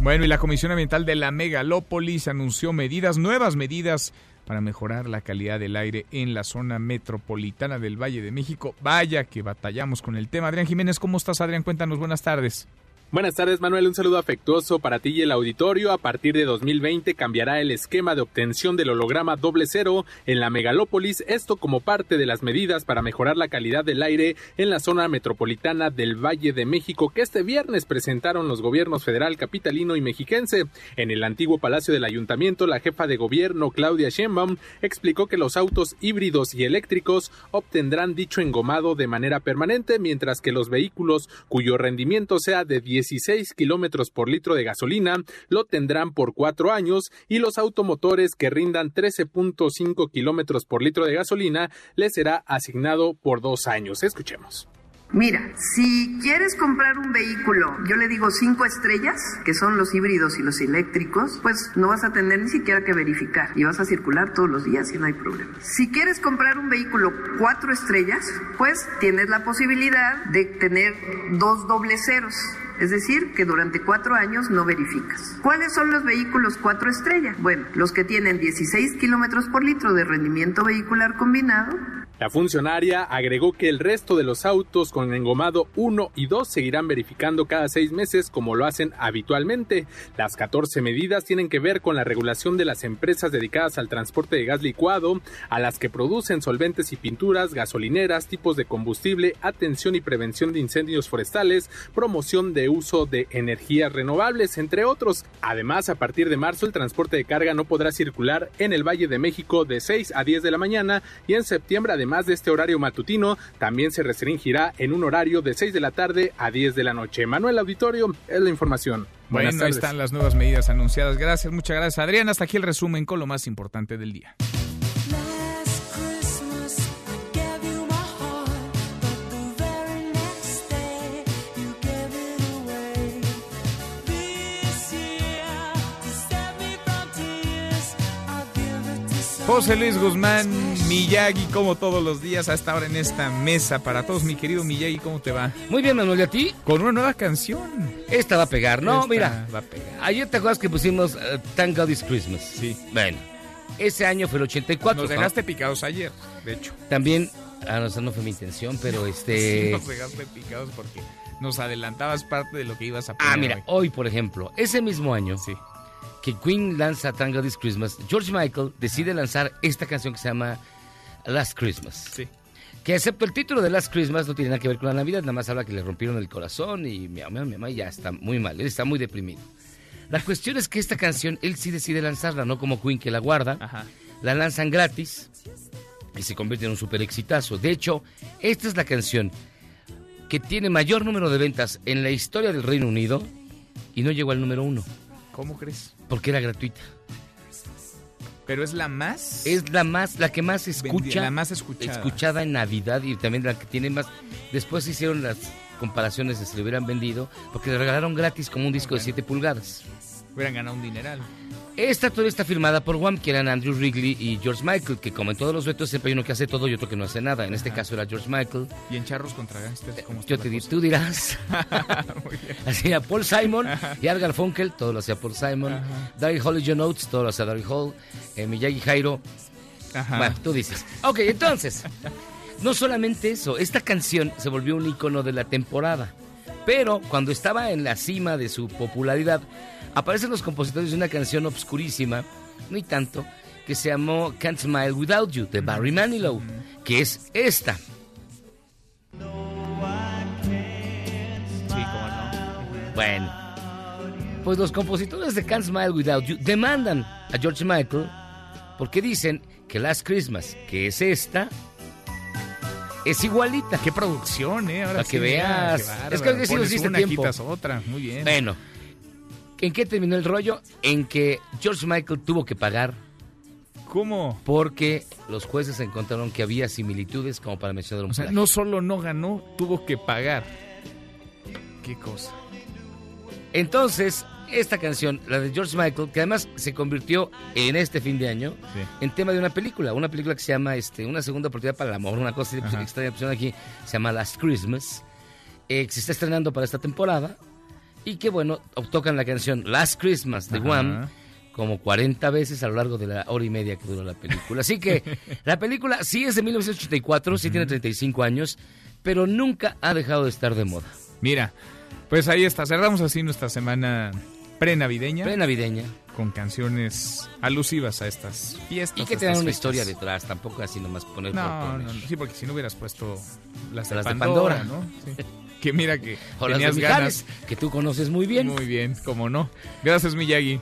Bueno, y la Comisión Ambiental de la Megalópolis anunció medidas, nuevas medidas para mejorar la calidad del aire en la zona metropolitana del Valle de México. Vaya que batallamos con el tema. Adrián Jiménez, ¿cómo estás, Adrián? Cuéntanos, buenas tardes. Buenas tardes Manuel, un saludo afectuoso para ti y el auditorio. A partir de 2020 cambiará el esquema de obtención del holograma doble cero en la megalópolis, esto como parte de las medidas para mejorar la calidad del aire en la zona metropolitana del Valle de México que este viernes presentaron los gobiernos federal, capitalino y mexiquense. En el antiguo Palacio del Ayuntamiento, la jefa de gobierno Claudia Sheinbaum explicó que los autos híbridos y eléctricos obtendrán dicho engomado de manera permanente, mientras que los vehículos cuyo rendimiento sea de 10 16 kilómetros por litro de gasolina lo tendrán por cuatro años y los automotores que rindan 13.5 kilómetros por litro de gasolina les será asignado por dos años. Escuchemos. Mira, si quieres comprar un vehículo, yo le digo cinco estrellas, que son los híbridos y los eléctricos, pues no vas a tener ni siquiera que verificar y vas a circular todos los días y no hay problema. Si quieres comprar un vehículo cuatro estrellas, pues tienes la posibilidad de tener dos doble ceros. Es decir, que durante cuatro años no verificas. ¿Cuáles son los vehículos cuatro estrellas? Bueno, los que tienen 16 kilómetros por litro de rendimiento vehicular combinado, la funcionaria agregó que el resto de los autos con engomado 1 y 2 seguirán verificando cada seis meses como lo hacen habitualmente. Las 14 medidas tienen que ver con la regulación de las empresas dedicadas al transporte de gas licuado, a las que producen solventes y pinturas, gasolineras, tipos de combustible, atención y prevención de incendios forestales, promoción de uso de energías renovables, entre otros. Además, a partir de marzo el transporte de carga no podrá circular en el Valle de México de 6 a 10 de la mañana y en septiembre además Además de este horario matutino, también se restringirá en un horario de 6 de la tarde a 10 de la noche. Manuel Auditorio, es la información. bueno, ahí están las nuevas medidas anunciadas. Gracias, muchas gracias, Adrián. Hasta aquí el resumen con lo más importante del día. José Luis Guzmán, Miyagi, como todos los días, hasta ahora en esta mesa para todos. Mi querido Miyagi, ¿cómo te va? Muy bien, Manuel, ¿y a ti? Con una nueva canción. Esta va a pegar, ¿no? Mira, va a pegar. ayer te acuerdas que pusimos uh, Thank God It's Christmas. Sí. Bueno, ese año fue el 84. Nos dejaste picados ayer, de hecho. También, ah, no, esa no fue mi intención, pero este... Sí, nos dejaste picados porque nos adelantabas parte de lo que ibas a poner. Ah, mira, hoy, hoy por ejemplo, ese mismo año... Sí que Queen lanza Tango This Christmas, George Michael decide lanzar esta canción que se llama Last Christmas. Sí. Que excepto el título de Last Christmas no tiene nada que ver con la Navidad, nada más habla que le rompieron el corazón y mi mamá, mi mamá ya está muy mal, él está muy deprimido. La cuestión es que esta canción él sí decide lanzarla, no como Queen que la guarda. Ajá. La lanzan gratis y se convierte en un super exitazo. De hecho, esta es la canción que tiene mayor número de ventas en la historia del Reino Unido y no llegó al número uno. ¿Cómo crees? Porque era gratuita. Pero es la más. Es la más, la que más escucha. la más escuchada. Escuchada en Navidad y también la que tiene más. Después hicieron las comparaciones de si lo hubieran vendido, porque le regalaron gratis como un disco de 7 pulgadas. Hubieran ganado un dineral. Esta toda está firmada por Wham, que eran Andrew Wrigley y George Michael, que como en todos los retos siempre hay uno que hace todo y otro que no hace nada. En este caso era George Michael. ¿Y en Charros contra Gangsters cómo Yo te tú dirás. hacía Paul Simon y Argal Funkel, todo lo hacía Paul Simon. Daryl Hall y John Oates, todo lo hacía Daryl Hall. Eh, Miyagi Jairo. Bueno, tú dices. Ok, entonces, no solamente eso, esta canción se volvió un icono de la temporada. Pero cuando estaba en la cima de su popularidad, aparecen los compositores de una canción obscurísima, ni tanto, que se llamó Can't Smile Without You, de Barry Manilow, que es esta. Sí, cómo no. Bueno, pues los compositores de Can't Smile Without You demandan a George Michael porque dicen que Last Christmas, que es esta, es igualita. Qué producción, ¿eh? Ahora Para que veas. Es que que sí nos diste una, tiempo. quitas otra. Muy bien. Bueno, ¿en qué terminó el rollo? En que George Michael tuvo que pagar. ¿Cómo? Porque los jueces encontraron que había similitudes como para mencionar un O sea, plagio. no solo no ganó, tuvo que pagar. Qué cosa. Entonces, esta canción, la de George Michael, que además se convirtió en este fin de año en tema de una película, una película que se llama este, Una segunda oportunidad para el amor, una cosa Ajá. extraña aquí, se llama Last Christmas, eh, que se está estrenando para esta temporada y que bueno, tocan la canción Last Christmas de. Wham como 40 veces a lo largo de la hora y media que duró la película. Así que la película sí es de 1984, sí tiene 35 años, pero nunca ha dejado de estar de moda. Mira, pues ahí está. Cerramos así nuestra semana prenavideña. Prenavideña. Con canciones alusivas a estas fiestas. Y que tengan una historia detrás, tampoco así nomás poner por No, poner. no, no, sí, porque si no hubieras puesto las de Las de Pandora, Pandora. ¿no? Sí. Que mira que de tenías Mijares, ganas. que tú conoces muy bien. Muy bien, como no. Gracias, Miyagi.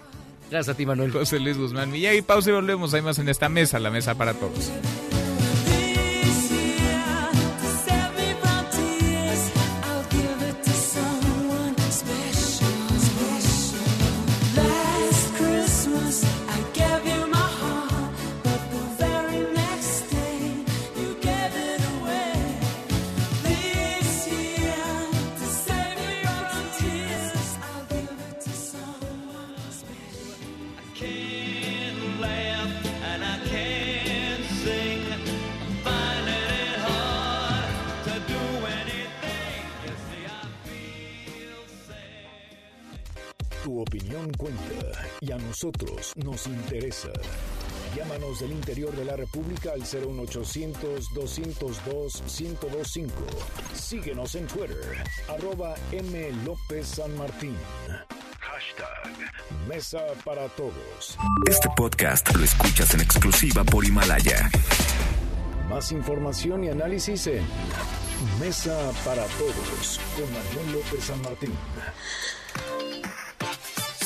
Gracias a ti, Manuel. José Luis Guzmán. Miyagi, pausa y volvemos. Hay más en esta mesa, la mesa para todos. Nos interesa. Llámanos del interior de la República al 01800-202-1025. Síguenos en Twitter, arroba M. López San Martín. Hashtag Mesa para Todos. Este podcast lo escuchas en exclusiva por Himalaya. Más información y análisis en Mesa para Todos con Manuel López San Martín.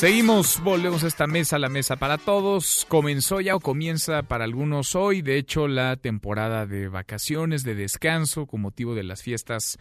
Seguimos, volvemos a esta mesa, la mesa para todos. Comenzó ya o comienza para algunos hoy, de hecho, la temporada de vacaciones, de descanso, con motivo de las fiestas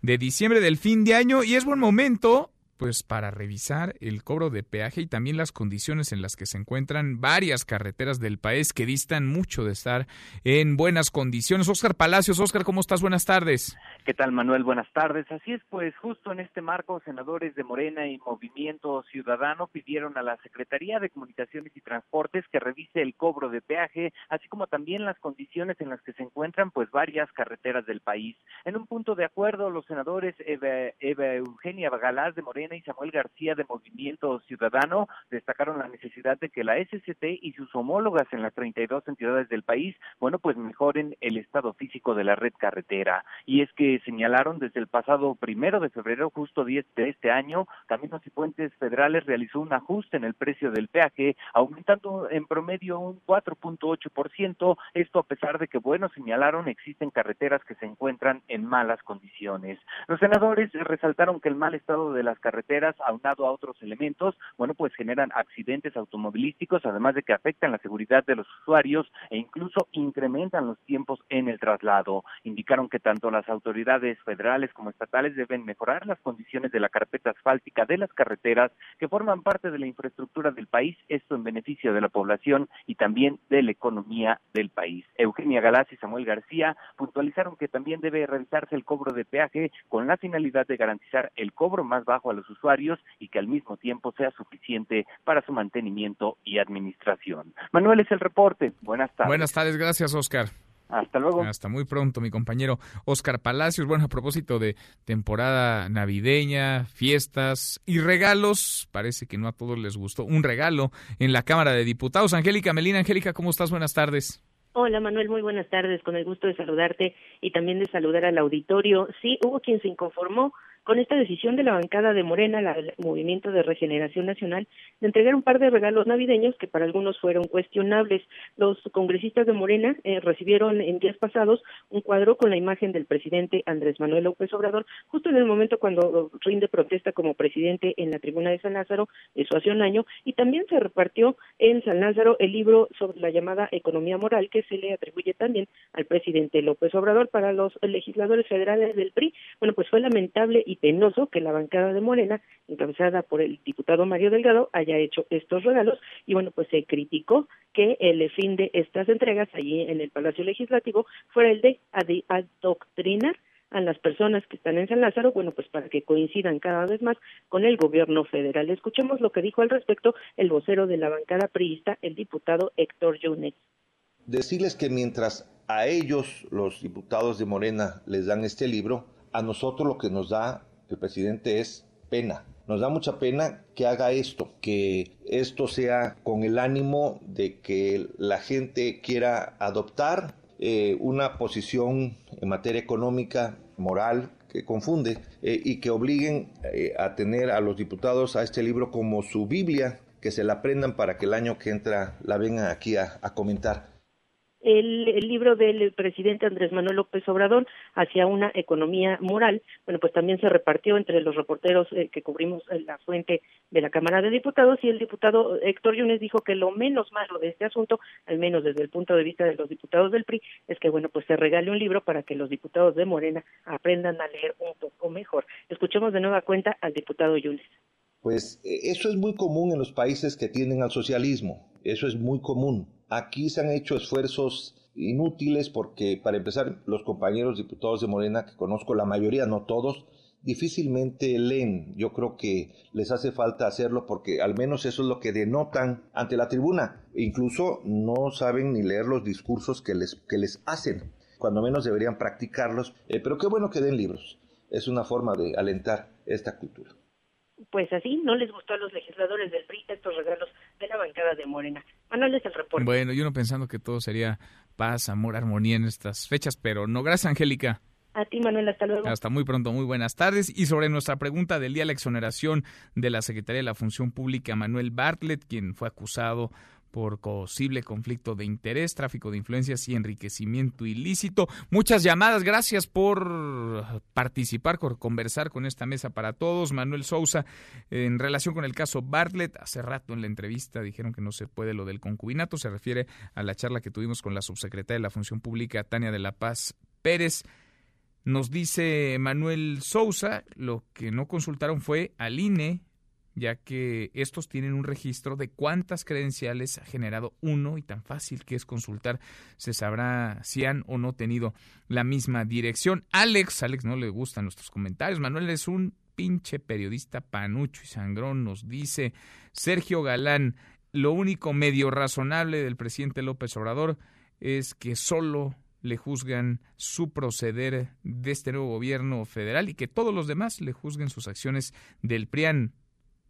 de diciembre del fin de año. Y es buen momento, pues, para revisar el cobro de peaje y también las condiciones en las que se encuentran varias carreteras del país que distan mucho de estar en buenas condiciones. Oscar Palacios, Oscar, ¿cómo estás? Buenas tardes. ¿Qué tal, Manuel? Buenas tardes. Así es, pues justo en este marco, senadores de Morena y Movimiento Ciudadano pidieron a la Secretaría de Comunicaciones y Transportes que revise el cobro de peaje, así como también las condiciones en las que se encuentran pues varias carreteras del país. En un punto de acuerdo, los senadores Eva, Eva Eugenia Galás de Morena y Samuel García de Movimiento Ciudadano destacaron la necesidad de que la SCT y sus homólogas en las 32 entidades del país, bueno, pues mejoren el estado físico de la red carretera. Y es que señalaron desde el pasado primero de febrero, justo 10 de este año, Caminos y Puentes Federales realizó un ajuste en el precio del peaje, aumentando en promedio un 4.8%, esto a pesar de que, bueno, señalaron existen carreteras que se encuentran en malas condiciones. Los senadores resaltaron que el mal estado de las carreteras carreteras, aunado a otros elementos, bueno, pues generan accidentes automovilísticos, además de que afectan la seguridad de los usuarios e incluso incrementan los tiempos en el traslado. Indicaron que tanto las autoridades federales como estatales deben mejorar las condiciones de la carpeta asfáltica de las carreteras que forman parte de la infraestructura del país, esto en beneficio de la población y también de la economía del país. Eugenia Galás y Samuel García puntualizaron que también debe realizarse el cobro de peaje con la finalidad de garantizar el cobro más bajo a los usuarios y que al mismo tiempo sea suficiente para su mantenimiento y administración. Manuel es el reporte. Buenas tardes. Buenas tardes, gracias Oscar. Hasta luego. Hasta muy pronto, mi compañero Oscar Palacios. Bueno, a propósito de temporada navideña, fiestas y regalos, parece que no a todos les gustó. Un regalo en la Cámara de Diputados. Angélica Melina, Angélica, ¿cómo estás? Buenas tardes. Hola Manuel, muy buenas tardes. Con el gusto de saludarte y también de saludar al auditorio. Sí, hubo quien se inconformó con esta decisión de la bancada de Morena, el Movimiento de Regeneración Nacional, de entregar un par de regalos navideños que para algunos fueron cuestionables. Los congresistas de Morena eh, recibieron en días pasados un cuadro con la imagen del presidente Andrés Manuel López Obrador, justo en el momento cuando rinde protesta como presidente en la tribuna de San Lázaro, eso hace un año, y también se repartió en San Lázaro el libro sobre la llamada economía moral que se le atribuye también al presidente López Obrador para los legisladores federales del PRI. Bueno, pues fue lamentable y penoso que la bancada de Morena, encabezada por el diputado Mario Delgado, haya hecho estos regalos y bueno, pues se criticó que el fin de estas entregas allí en el Palacio Legislativo fuera el de adoctrinar a las personas que están en San Lázaro, bueno, pues para que coincidan cada vez más con el gobierno federal. Escuchemos lo que dijo al respecto el vocero de la bancada priista, el diputado Héctor Yunes. Decirles que mientras a ellos, los diputados de Morena, les dan este libro, a nosotros lo que nos da el presidente es pena. Nos da mucha pena que haga esto, que esto sea con el ánimo de que la gente quiera adoptar eh, una posición en materia económica, moral, que confunde eh, y que obliguen eh, a tener a los diputados a este libro como su Biblia, que se la aprendan para que el año que entra la vengan aquí a comentar el, libro del presidente Andrés Manuel López Obrador hacia una economía moral, bueno, pues también se repartió entre los reporteros eh, que cubrimos la fuente de la Cámara de Diputados y el diputado Héctor Yunes dijo que lo menos malo de este asunto, al menos desde el punto de vista de los diputados del PRI, es que, bueno, pues se regale un libro para que los diputados de Morena aprendan a leer un poco mejor. Escuchemos de nueva cuenta al diputado Yunes. Pues e, eso es muy común en los países que tienden al socialismo, eso es muy común Aquí se han hecho esfuerzos inútiles porque, para empezar, los compañeros diputados de Morena, que conozco la mayoría, no todos, difícilmente leen. Yo creo que les hace falta hacerlo porque al menos eso es lo que denotan ante la tribuna. Incluso no saben ni leer los discursos que les, que les hacen. Cuando menos deberían practicarlos. Eh, pero qué bueno que den libros. Es una forma de alentar esta cultura pues así no les gustó a los legisladores del PRI estos regalos de la bancada de Morena. Manuel es el reporte. Bueno, yo no pensando que todo sería paz, amor, armonía en estas fechas, pero no. Gracias, Angélica. A ti, Manuel, hasta luego. Hasta muy pronto, muy buenas tardes. Y sobre nuestra pregunta del día, la exoneración de la Secretaría de la Función Pública, Manuel Bartlett, quien fue acusado por posible conflicto de interés, tráfico de influencias y enriquecimiento ilícito. Muchas llamadas, gracias por participar, por conversar con esta mesa para todos. Manuel Sousa, en relación con el caso Bartlett, hace rato en la entrevista dijeron que no se puede lo del concubinato, se refiere a la charla que tuvimos con la subsecretaria de la Función Pública, Tania de la Paz Pérez. Nos dice Manuel Sousa, lo que no consultaron fue al INE, ya que estos tienen un registro de cuántas credenciales ha generado uno y tan fácil que es consultar, se sabrá si han o no tenido la misma dirección. Alex, Alex no le gustan nuestros comentarios, Manuel es un pinche periodista panucho y sangrón, nos dice Sergio Galán, lo único medio razonable del presidente López Obrador es que solo le juzgan su proceder de este nuevo gobierno federal y que todos los demás le juzguen sus acciones del PRIAN.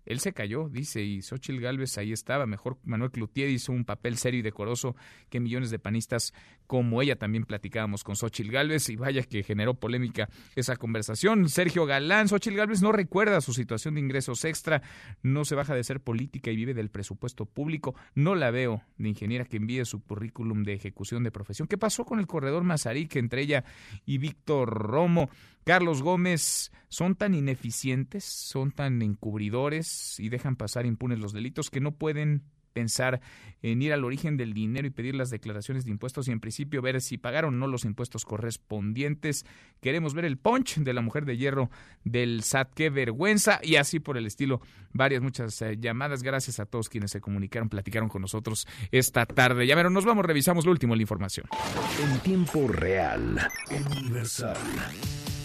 Él se cayó, dice, y Xochitl Galvez ahí estaba. Mejor Manuel Cloutier hizo un papel serio y decoroso que millones de panistas como ella. También platicábamos con Xochitl Galvez y vaya que generó polémica esa conversación. Sergio Galán, Xochitl Galvez no recuerda su situación de ingresos extra, no se baja de ser política y vive del presupuesto público. No la veo de ingeniera que envíe su currículum de ejecución de profesión. ¿Qué pasó con el corredor Mazarik entre ella y Víctor Romo? Carlos Gómez, son tan ineficientes, son tan encubridores y dejan pasar impunes los delitos que no pueden pensar en ir al origen del dinero y pedir las declaraciones de impuestos y en principio ver si pagaron o no los impuestos correspondientes. Queremos ver el punch de la mujer de hierro del SAT. Qué vergüenza y así por el estilo. Varias, muchas eh, llamadas. Gracias a todos quienes se comunicaron, platicaron con nosotros esta tarde. Ya verán, nos vamos, revisamos lo último la información. En tiempo real, universal.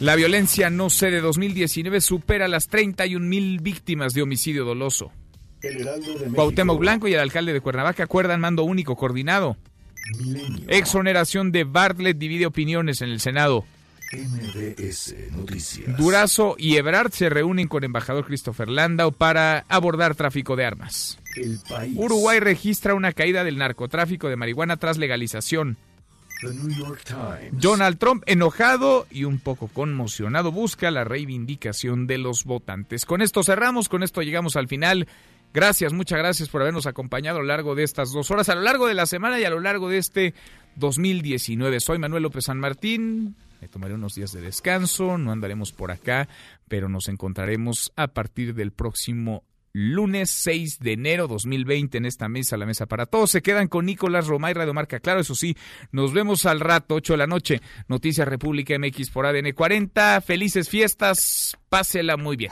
La violencia no sé de 2019 supera las 31 mil víctimas de homicidio doloso. Cuauhtémoc Blanco y el alcalde de Cuernavaca acuerdan mando único coordinado. Exoneración de Bartlett divide opiniones en el Senado. Durazo y Ebrard se reúnen con embajador Christopher Landau para abordar tráfico de armas. Uruguay registra una caída del narcotráfico de marihuana tras legalización. Donald Trump, enojado y un poco conmocionado, busca la reivindicación de los votantes. Con esto cerramos, con esto llegamos al final. Gracias, muchas gracias por habernos acompañado a lo largo de estas dos horas, a lo largo de la semana y a lo largo de este 2019. Soy Manuel López San Martín. Me tomaré unos días de descanso, no andaremos por acá, pero nos encontraremos a partir del próximo lunes 6 de enero 2020 en esta mesa, la mesa para todos. Se quedan con Nicolás Romay, Radio Marca. Claro, eso sí, nos vemos al rato, 8 de la noche. Noticias República MX por ADN 40. Felices fiestas, pásela muy bien.